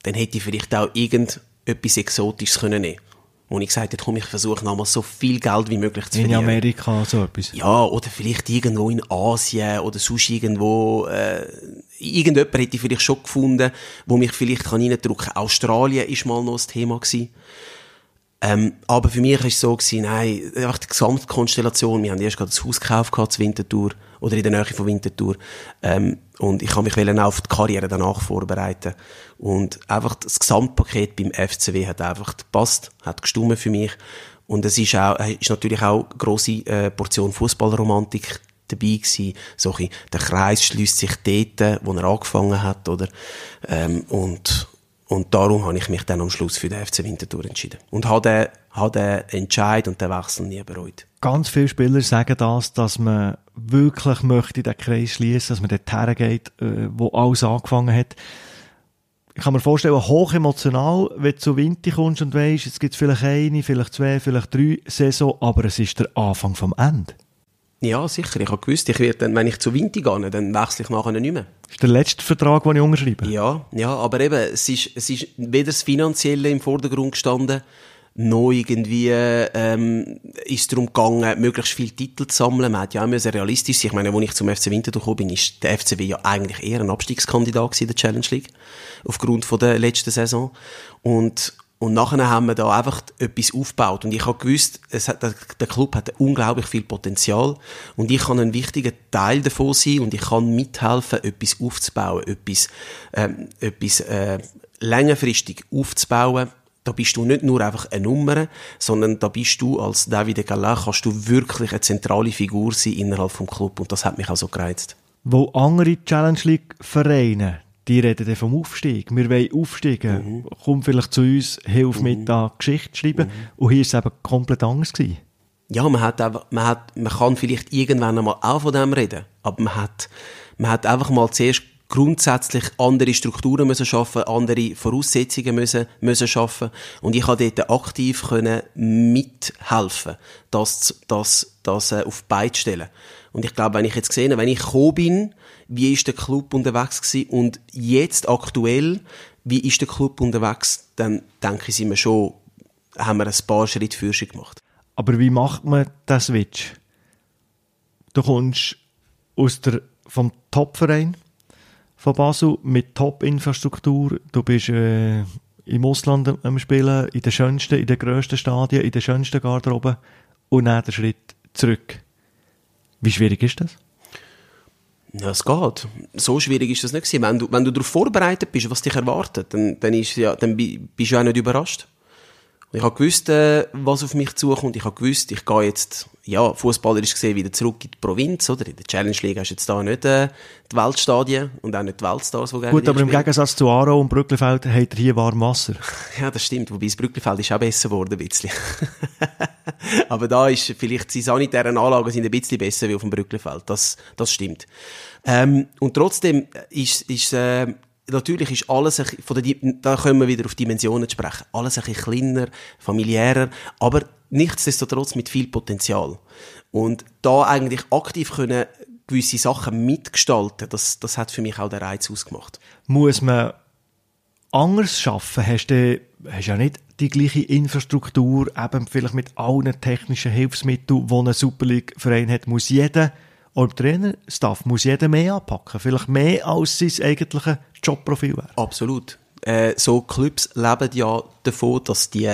dann hätte ich vielleicht auch irgendetwas Exotisches können nehmen. Wo ich gesagt habe, komm, ich versuche nochmal so viel Geld wie möglich zu
In
verdienen.
Amerika, so etwas.
Ja, oder vielleicht irgendwo in Asien oder sonst irgendwo, äh, irgendjemand hätte ich vielleicht schon gefunden, wo mich vielleicht kann reindrücken kann. Australien ist mal noch das Thema gewesen. Ähm, aber für mich war es so, gewesen, nein, einfach die Gesamtkonstellation, wir haben erst gerade das Haus gekauft gehabt, zu Winterthur, oder in der Nähe von Winterthur, ähm, und ich habe mich auch auf die Karriere danach vorbereiten. Und einfach das Gesamtpaket beim FCW hat einfach gepasst, hat gestummt für mich. Und es ist auch, äh, ist natürlich auch eine grosse äh, Portion Fußballromantik dabei gewesen. So ein der Kreis schließt sich dort, wo er angefangen hat, oder? Ähm, und, und darum habe ich mich dann am Schluss für den FC Winterthur entschieden. Und habe den, habe den Entscheid und den Wechsel nie bereut.
Ganz viele Spieler sagen das, dass man wirklich möchte den Kreis schließen, dass man dort hergeht, äh, wo alles angefangen hat. Ich kann mir vorstellen, hoch emotional, wenn du zu Winter kommst und weisst, jetzt gibt es vielleicht eine, vielleicht zwei, vielleicht drei Saison, aber es ist der Anfang vom Ende.
Ja, sicher. Ich habe gewusst, ich werde dann, wenn ich zu Winter gehe, dann wechsle ich nachher nicht mehr.
Das ist der letzte Vertrag, den ich unterschreibe.
Ja, ja, aber eben, es ist, es ist weder das Finanzielle im Vordergrund gestanden, noch irgendwie ähm, ist es darum gegangen, möglichst viele Titel zu sammeln. Man hat ja auch müssen realistisch sein. Ich meine, als ich zum FC Winterthur gekommen bin, ist der FCW ja eigentlich eher ein Abstiegskandidat in der Challenge League. Aufgrund von der letzten Saison. Und, und nachher haben wir da einfach etwas aufgebaut. Und ich habe gewusst, hat, der Club hat unglaublich viel Potenzial. Und ich kann ein wichtiger Teil davon sein und ich kann mithelfen, etwas aufzubauen, etwas, ähm, etwas äh, längerfristig aufzubauen. Da bist du nicht nur einfach eine Nummer, sondern da bist du als David Gallin, kannst du wirklich eine zentrale Figur sein innerhalb vom Club. Und das hat mich auch so gereizt.
Wo andere Challenge League Vereine, die reden dann vom Aufstieg. Wir wollen aufsteigen.
Mhm.
Komm vielleicht zu uns, hilf mit da Geschichte zu schreiben. Und hier war es eben komplett anders. Gewesen.
Ja, man hat einfach, man hat, man kann vielleicht irgendwann einmal auch von dem reden. Aber man hat, man hat einfach mal zuerst grundsätzlich andere Strukturen müssen schaffen, andere Voraussetzungen müssen, müssen schaffen. Und ich konnte dort aktiv können mithelfen, das, das, das äh, auf zu stellen. Und ich glaube, wenn ich jetzt gesehen habe, wenn ich gekommen bin, wie ist der Club unterwegs gewesen und jetzt aktuell, wie ist der Club unterwegs, dann denke ich, sind wir schon, haben wir ein paar Schritte für gemacht.
Aber wie macht man den Switch? Du kommst aus der, vom Topverein von Basel mit Top-Infrastruktur. Du bist äh, im Ausland am Spielen, in den schönsten, in den grössten Stadien, in den schönsten Garderoben und dann den Schritt zurück. Wie schwierig ist das?
Ja, es geht. So schwierig ist das nicht gewesen. Wenn du, wenn du darauf vorbereitet bist, was dich erwartet, dann, dann, ist, ja, dann bist du auch nicht überrascht. Ich habe gewusst, äh, was auf mich zukommt. Ich habe gewusst, ich gehe jetzt, ja, fußballerisch gesehen wieder zurück in die Provinz, oder? In der Challenge League hast du jetzt da nicht äh, die Weltstadien und auch nicht die Weltstars, die
Gut, aber im Gegensatz zu Aro und Brücklifeld hat er hier warm Wasser.
Ja, das stimmt. Wobei das Brücklifeld ist auch besser geworden, ein bisschen. aber da ist vielleicht die sanitären Anlagen sind ein bisschen besser wie auf dem Brücklifeld. Das, das stimmt. Ähm, und trotzdem ist, ist äh, natürlich ist alles, ein, von der, da können wir wieder auf Dimensionen sprechen, alles ein bisschen kleiner, familiärer, aber nichtsdestotrotz mit viel Potenzial. Und da eigentlich aktiv können gewisse Sachen mitgestalten, das, das hat für mich auch den Reiz ausgemacht.
Muss man anders schaffen? Hast du hast ja nicht die gleiche Infrastruktur, eben vielleicht mit allen technischen Hilfsmitteln, die ein Super League-Verein hat, muss jeder, oder Trainer, Staff, muss jeder mehr anpacken. Vielleicht mehr als sein eigentliches Jobprofil wäre.
Absolut. Äh, so Clubs leben ja davon, dass die,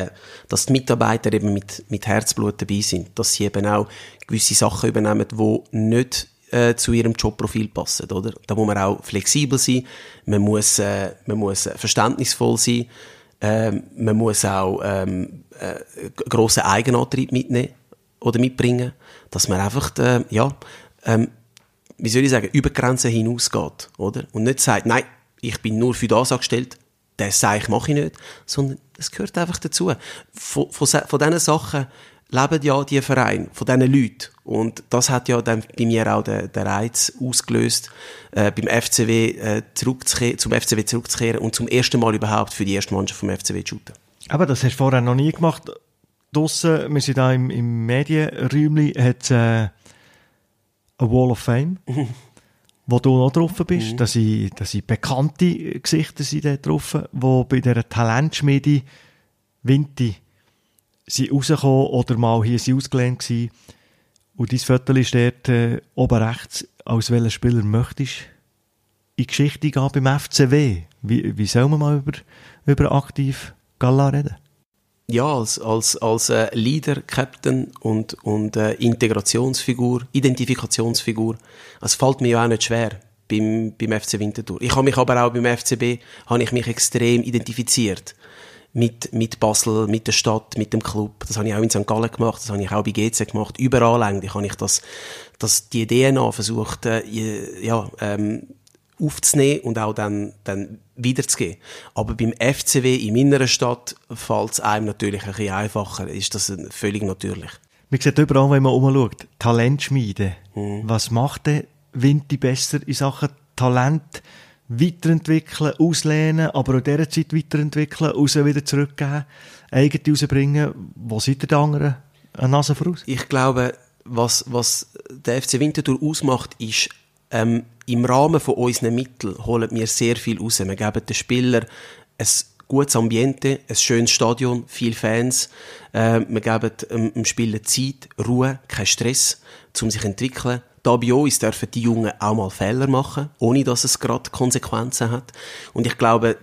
dass die Mitarbeiter eben mit, mit Herzblut dabei sind, dass sie eben auch gewisse Sachen übernehmen, die nicht äh, zu ihrem Jobprofil passen, oder? Da muss man auch flexibel sein, man muss, äh, man muss verständnisvoll sein, äh, man muss auch ähm, äh, grossen Eigenantrieb mitnehmen oder mitbringen, dass man einfach, äh, ja, ähm, wie soll ich sagen, über Grenzen hinausgeht, oder? Und nicht sagt, nein, ich bin nur für das angestellt, das sage ich, mache ich nicht, sondern es gehört einfach dazu. Von, von, von diesen Sachen leben ja die Vereine, von diesen Leuten. Und das hat ja dann bei mir auch den, den Reiz ausgelöst, äh, beim FCW äh, zurückzukehren, zum FCW zurückzukehren und zum ersten Mal überhaupt für die erste Mannschaft vom FCW zu shooten.
Aber das hast du vorher noch nie gemacht. Draussen, wir sind da im, im Medienräumchen, hat äh, eine Wall of Fame. wo du noch drauf bist, mhm. dass, sind, das sind bekannte Gesichter sind da drauf, die bei dieser Talentschmiede Vinti sind rausgekommen oder mal hier sind ausgelehnt gewesen. Und dein Viertel ist dort äh, oben rechts. Als welcher Spieler möchtest in die Geschichte gehen beim FCW? Wie, wie soll man mal über, über aktiv Gala reden?
Ja, als, als, als äh, Leader, Captain und, und äh, Integrationsfigur, Identifikationsfigur. Es fällt mir ja auch nicht schwer beim, beim FC Winterthur. Ich habe mich aber auch beim FCB habe ich mich extrem identifiziert mit, mit Basel, mit der Stadt, mit dem Club. Das habe ich auch in St. Gallen gemacht, das habe ich auch bei GC gemacht. Überall eigentlich habe ich das, das, die DNA versucht, äh, ja, ähm, aufzunehmen und auch dann, dann wiederzugeben. Aber beim FCW in meiner Stadt fällt es einem natürlich ein bisschen einfacher. Ist das völlig natürlich.
Man sieht überall, wenn man umschaut, Talentschmiede. Mhm. Was macht der Winti besser in Sachen Talent? weiterentwickeln, auslehnen, aber auch dieser Zeit weiterentwickeln, raus wieder zurückgeben, eigene rausbringen. Wo seid ihr der anderen eine Nase voraus?
Ich glaube, was, was der FC Winterthur ausmacht, ist, ähm, im Rahmen von unseren Mitteln holen wir sehr viel raus. Wir geben den Spielern ein gutes Ambiente, ein schönes Stadion, viele Fans. Äh, wir geben ähm, dem Spieler Zeit, Ruhe, kein Stress, um sich zu entwickeln da bei uns dürfen die Jungen auch mal Fehler machen, ohne dass es gerade Konsequenzen hat. Und ich glaube,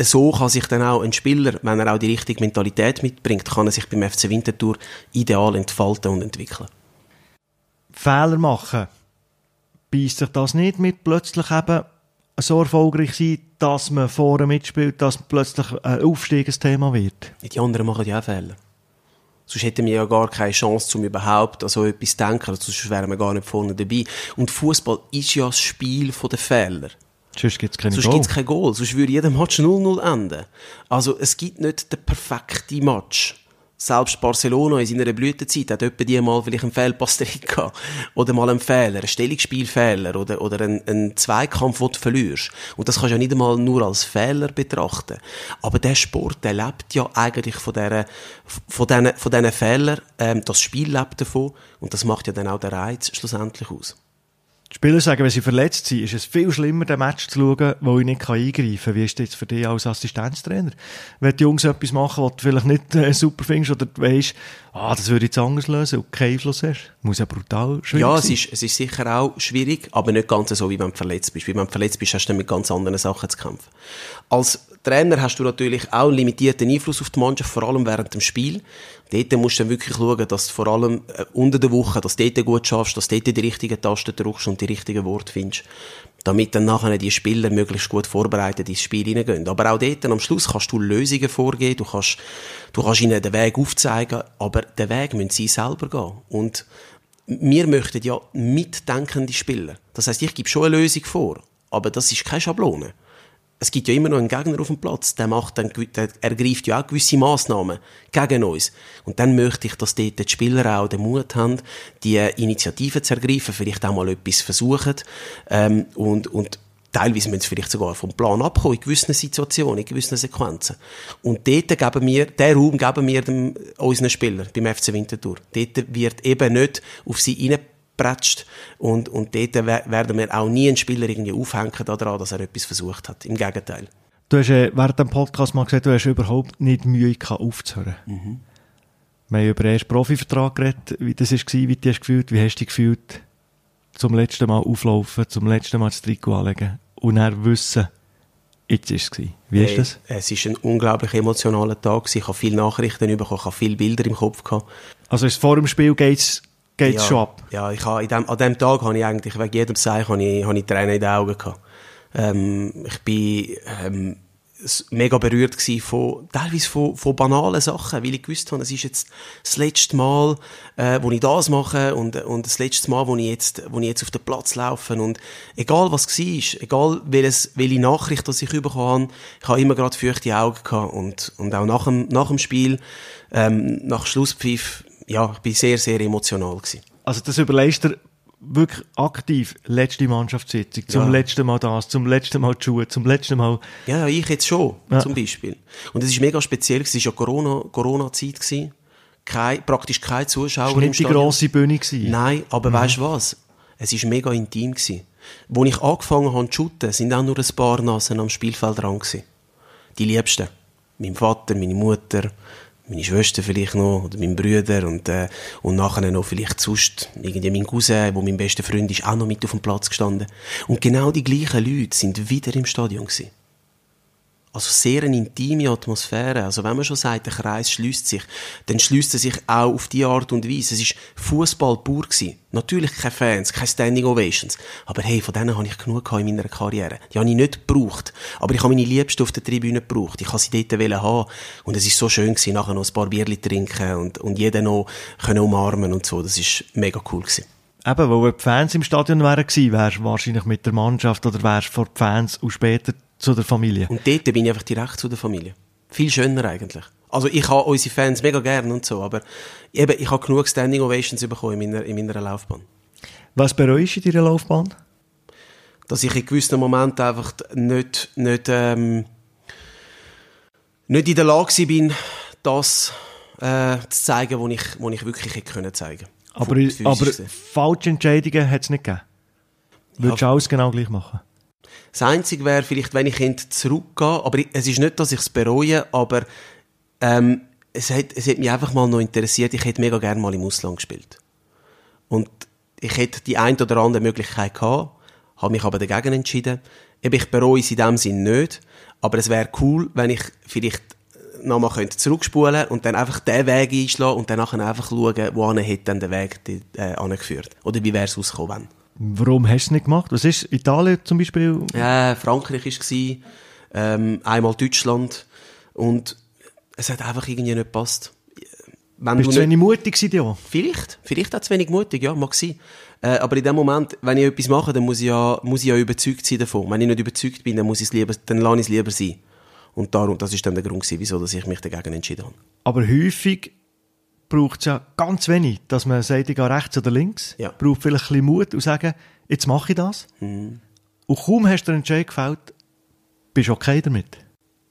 so kann sich dann auch ein Spieler, wenn er auch die richtige Mentalität mitbringt, kann er sich beim FC Winterthur ideal entfalten und entwickeln.
Fehler machen, beißt sich das nicht mit plötzlich eben so erfolgreich sein, dass man vorne mitspielt, dass plötzlich ein Aufstieg ein Thema wird?
Die anderen machen ja auch Fehler. Sonst hätten wir ja gar keine Chance, um überhaupt an so etwas zu denken. Sonst wären wir gar nicht vorne dabei. Und Fußball ist ja das Spiel der Fehler.
Sonst gibt es keine
Sonst gibt es kein Goal. Sonst würde jeder Match 0-0 enden. Also es gibt nicht den perfekten Match selbst Barcelona in seiner Blütezeit hat etwa die mal vielleicht einen Fehlpass drin gehabt. Oder mal einen Fehler, einen Stellungsspielfehler oder, oder einen, einen Zweikampf, den du verlierst. Und das kannst du ja nicht einmal nur als Fehler betrachten. Aber der Sport, der lebt ja eigentlich von dieser, von diesen, von diesen Fehlern. Ähm, das Spiel lebt davon. Und das macht ja dann auch den Reiz schlussendlich aus.
Die Spieler sagen, wenn sie verletzt sind, ist es viel schlimmer, den Match zu schauen, wo ich nicht eingreifen kann. Wie ist das jetzt für dich als Assistenztrainer? Wenn die Jungs etwas machen, was du vielleicht nicht äh, super findest oder du weißt, ah, das würde ich jetzt anders lösen und keinen Einfluss hast, muss ja brutal schwierig
ja,
sein.
Ja, es ist, es ist sicher auch schwierig, aber nicht ganz so, wie wenn du verletzt bist. Wie wenn du verletzt bist, hast du dann mit ganz anderen Sachen zu kämpfen. Als Trainer hast du natürlich auch einen limitierten Einfluss auf die Mannschaft, vor allem während dem Spiel. Dort musst du dann wirklich schauen, dass du vor allem äh, unter der Woche, dass du dort gut schaffst, dass du dort die richtigen Tasten drückst und die richtigen Worte findest. Damit dann nachher die Spieler möglichst gut vorbereitet ins Spiel hineingehen. Aber auch dort, am Schluss kannst du Lösungen vorgeben, du kannst, du kannst ihnen den Weg aufzeigen, aber den Weg müssen sie selber gehen. Und wir möchten ja mitdenkende Spieler. Das heißt, ich gebe schon eine Lösung vor, aber das ist keine Schablone es gibt ja immer noch einen Gegner auf dem Platz, der macht dann, der ergreift ja auch gewisse Massnahmen gegen uns. Und dann möchte ich, dass dort die Spieler auch den Mut haben, die Initiative zu ergreifen, vielleicht auch mal etwas versuchen, ähm, und, und Teilweise müssen sie vielleicht sogar vom Plan abkommen, in gewissen Situationen, in gewissen Sequenzen. Und dort geben wir, den Raum geben wir dem, unseren Spielern beim FC Winterthur. Dort wird eben nicht auf sie rein pretscht. Und, und dort werden wir auch nie einen Spieler irgendwie aufhängen daran, dass er etwas versucht hat. Im Gegenteil.
Du hast äh, während dem Podcast mal gesagt, du hast überhaupt nicht Mühe gehabt, aufzuhören. Mhm. Wir haben über den ersten Profivertrag geredet, wie das war, wie du hast gefühlt, wie hast du dich gefühlt, zum letzten Mal auflaufen, zum letzten Mal das Trikot anlegen und dann wissen, jetzt war es. Wie ist das?
Es war ein unglaublich emotionaler Tag. Ich habe viele Nachrichten bekommen, ich habe viele Bilder im Kopf. Gehabt.
Also ist vor dem Spiel geht's geht
ja,
schon ab.
Ja, ich habe dem, an dem Tag habe ich eigentlich wegen jedem Zeichen habe ich, habe ich Tränen in den Augen gehabt. Ähm, ich bin ähm, mega berührt gewesen von, teilweise von, von banalen Sachen, weil ich gewusst habe, es ist jetzt das letzte Mal, äh, wo ich das mache und, und das letzte Mal, wo ich jetzt, wo ich jetzt auf den Platz laufe und egal was es war, egal welches, welche Nachricht das ich bekommen habe, ich habe immer gerade feuchte Augen gehabt und, und auch nach dem, nach dem Spiel, ähm, nach Schlusspfiff, ja, ich bin sehr, sehr emotional gewesen.
Also das überlegst du wirklich aktiv letzte Mannschaftssitzung, zum ja. letzten Mal das, zum letzten Mal die Schuhe, zum letzten Mal...
Ja, ich jetzt schon, ja. zum Beispiel. Und es ist mega speziell, es war ja Corona, Corona-Zeit gewesen. Kein, praktisch keine Zuschauer
Es war nicht die grosse Bühne. Gewesen.
Nein, aber mhm. weißt du was? Es war mega intim. Gewesen. Als ich angefangen habe zu shooten, sind auch nur ein paar Nasen am Spielfeld dran gewesen. Die Liebsten. Mein Vater, meine Mutter, meine Schwester vielleicht noch, oder mein Bruder, und, äh, und nachher noch vielleicht sonst, irgendwie mein Cousin, wo mein bester Freund ist, auch noch mit auf dem Platz gestanden. Und genau die gleichen Leute sind wieder im Stadion gewesen. Also sehr eine intime Atmosphäre. Also wenn man schon sagt, der Kreis schließt sich, dann schließt er sich auch auf die Art und Weise. Es ist Fußball pur gewesen. Natürlich keine Fans, keine Standing Ovations. Aber hey, von denen habe ich genug in meiner Karriere. Die habe ich nicht gebraucht. Aber ich habe meine Liebste auf der Tribüne gebraucht. Ich habe sie dort haben. Und es ist so schön gewesen, nachher noch ein paar Bierli trinken und, und jeden noch können umarmen und so. Das ist mega cool gewesen.
Eben, wo die Fans im Stadion wären gewesen, wärst du wahrscheinlich mit der Mannschaft oder wärst vor die Fans und später zu der Familie.
Und dort bin ich einfach direkt zu der Familie. Viel schöner eigentlich. Also ich habe unsere Fans mega gern und so, aber eben, ich habe genug Standing Ovations bekommen in meiner, in meiner Laufbahn.
Was bereust du in deiner Laufbahn?
Dass ich in gewissen Momenten einfach nicht, nicht, ähm, nicht in der Lage bin, das äh, zu zeigen, was ich, was ich wirklich hätte können zeigen
Aber, aber falsche Entscheidungen hat es nicht gegeben? Würdest du alles genau gleich machen?
Das Einzige wäre vielleicht, wenn ich zurückgehe, aber es ist nicht, dass ich es bereue, aber ähm, es, hat, es hat mich einfach mal noch interessiert, ich hätte mega gerne mal im Ausland gespielt. Und ich hätte die ein oder andere Möglichkeit gehabt, habe mich aber dagegen entschieden. Eben, ich bereue es in dem Sinn nicht, aber es wäre cool, wenn ich vielleicht nochmal könnte zurückspulen und dann einfach den Weg einschlagen und dann einfach schauen, wohin hätte dann der Weg äh, angeführt. Oder wie wäre es ausgekommen, wenn.
Warum hast du es nicht gemacht? Was ist Italien zum Beispiel?
Ja, Frankreich war es, ähm, einmal Deutschland und es hat einfach irgendwie nicht gepasst.
Wenn Bist du zu wenig mutig gewesen, ja?
Vielleicht, vielleicht auch zu wenig mutig, ja, mag sein. Äh, aber in dem Moment, wenn ich etwas mache, dann muss ich ja, muss ich ja überzeugt sein davon. Wenn ich nicht überzeugt bin, dann muss ich es lieber, dann lasse ich es lieber sein. Und darum, das ist dann der Grund gewesen, wieso dass ich mich dagegen entschieden habe.
Aber häufig braucht es ja ganz wenig, dass man sagt, ich gehe rechts oder links.
Ja.
Braucht vielleicht ein bisschen Mut und sagen, jetzt mache ich das.
Mhm.
Und kaum hast du den Entscheid gefällt, bist du okay damit.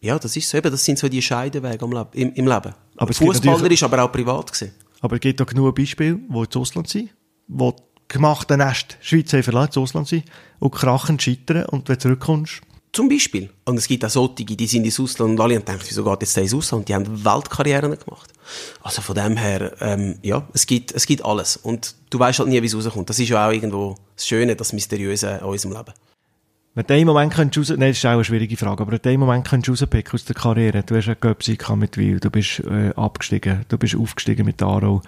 Ja, das ist so. Eben, das sind so die Scheidewege im, im Leben. Aber Fußballer ist aber auch privat gewesen.
Aber es gibt auch genug Beispiele, die ins Ausland sind, wo gemachte Nest Schweiz verlassen, ins Ausland sind und krachen, scheitern und wenn du zurückkommst,
zum Beispiel. Und es gibt auch solche, die sind ins Ausland und alle gedacht, wieso geht jetzt der ins Ausland? Die haben Weltkarrieren gemacht. Also von dem her, ähm, ja, es gibt, es gibt alles. Und du weißt halt nie, wie es rauskommt. Das ist ja auch irgendwo das Schöne, das Mysteriöse an unserem Leben.
Wenn du einen Moment könntest raus, nein, das ist auch eine schwierige Frage, aber wenn du einen Moment könntest rauspicken aus der Karriere, du hast einen Göpsieg mit Wil, du bist äh, abgestiegen, du bist aufgestiegen mit Aro,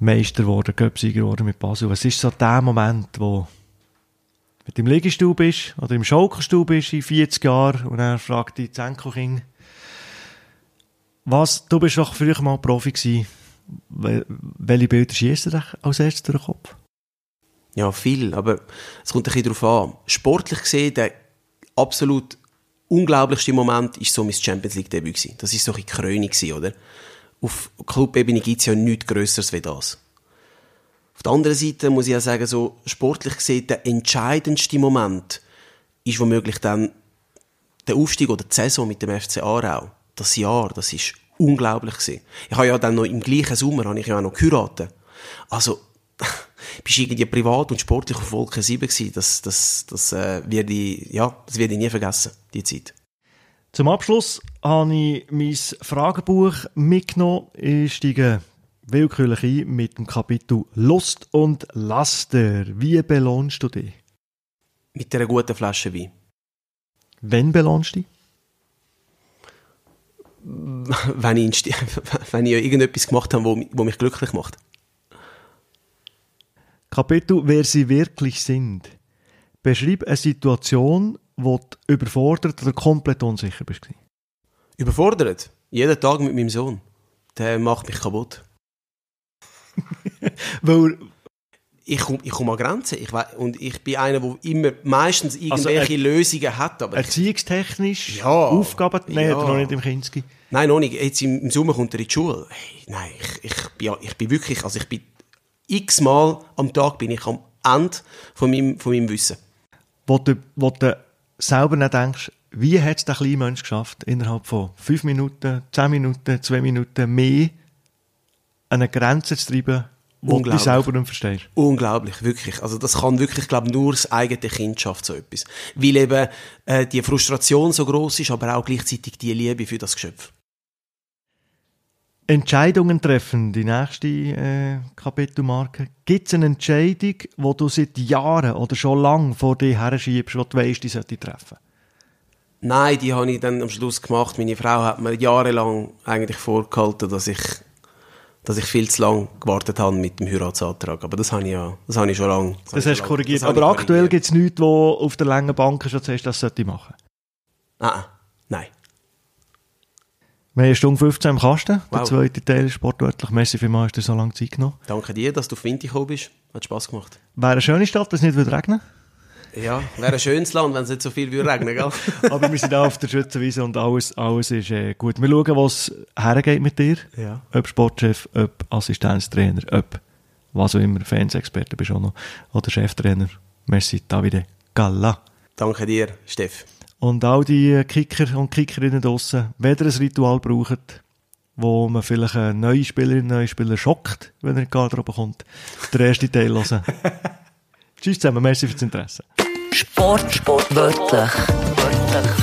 Meister geworden, Göpsieger geworden mit Basel. Was ist so der Moment, wo mit dem Liegestuhl bist oder im Schaukelstuhl bist in 40 Jahren und er fragt die Zenko-King, was, du bist doch früher mal Profi gewesen, welche Bilder schießt dir als erstes durch den Kopf?
Ja, viel, aber es kommt ein bisschen darauf an. Sportlich gesehen, der absolut unglaublichste Moment war so mein Champions League Debüt gewesen. Das war so ein Krönung oder? Auf Clubebene gibt es ja nichts Größeres wie das. Auf der anderen Seite muss ich ja sagen, so sportlich gesehen, der entscheidendste Moment ist womöglich dann der Aufstieg oder die Saison mit dem FC Aarau. Das Jahr, das ist unglaublich gewesen. Ich habe ja dann noch im gleichen Sommer habe ich ja auch noch geheiratet. Also, bist irgendwie privat und sportlich auf Wolke 7 gewesen. Das, das, das, äh, werde ich, ja, das werde ich nie vergessen, die Zeit.
Zum Abschluss habe ich mein Fragebuch mitgenommen. Ich steige willkürlich ein mit dem Kapitel Lust und Laster. Wie belohnst du dich?
Mit einer guten Flasche Wein.
Wann belohnst du dich?
wenn ich, wenn ich irgendetwas gemacht habe, was mich glücklich macht.
Kapitel Wer sie wirklich sind. Beschreib eine Situation, wo du überfordert oder komplett unsicher bist.
Überfordert? Jeden Tag mit meinem Sohn. Der macht mich kaputt.
Weil
ich komme ich komm an Grenzen. Ich weiss, und ich bin einer, der immer meistens also irgendwelche also, Lösungen hat. Aber
erziehungstechnisch,
ja,
Aufgaben, nein,
ja.
noch nicht im Kinski.
Nein, noch nicht. Jetzt im, Sommer kommt er in die Schule. Hey, nein, ich, ich, bin, ich bin wirklich, also ich bin x-mal am Tag bin ich am Ende von meinem, von meinem Wissen.
Wo du, wo du selber nicht denkst, wie hat es der kleine Mensch geschafft, innerhalb von fünf Minuten, zehn Minuten, zwei Minuten mehr eine Grenze zu treiben, wo du selber nicht verstehst.
Unglaublich, wirklich. Also das kann wirklich, glaube nur das eigene Kind schafft so etwas. Weil eben äh, die Frustration so groß ist, aber auch gleichzeitig die Liebe für das Geschöpf.
Entscheidungen treffen, die nächste äh, Kapitelmarke. Gibt es eine Entscheidung, die du seit Jahren oder schon lange vor dir her schiebst, die du weißt, die sollte treffen?
Nein, die habe ich dann am Schluss gemacht. Meine Frau hat mir jahrelang eigentlich vorgehalten, dass ich, dass ich viel zu lange gewartet habe mit dem Heiratsantrag. Aber das habe ich ja, das habe ich schon lange.
Das, das hast du korrigiert. Aber aktuell gibt es nichts, wo auf der langen Bank schon sagst, das sollte ich machen?
Ah, nein.
Wir haben Stunde 15 im Kasten. Wow. Der zweite Teil ist sportwörtlich. Messi vielmals hast du so lange Zeit genommen.
Danke dir, dass du auf Winter gekommen bist. Hat Spass gemacht.
Wäre eine schöne Stadt, wenn es nicht würde regnen
Ja, wäre ein schönes Land, wenn es nicht so viel würde regnen gell?
Aber wir sind auch auf der Schützenwiese und alles, alles ist äh, gut. Wir schauen, was hergeht mit dir.
Ja.
Ob Sportchef, ob Assistenztrainer, ob was auch immer, Fansexperte bist auch noch. Oder Cheftrainer. Merci, Davide Galla.
Danke dir, Steff.
Und all die Kicker und Kickerinnen draussen, wenn ihr ein Ritual braucht, wo man vielleicht eine neue Spielerin, neue Spieler schockt, wenn er in die Garderobe kommt, der erste Teil hören. Tschüss zusammen, merci fürs Interesse.
Sport, Sport, wörtlich.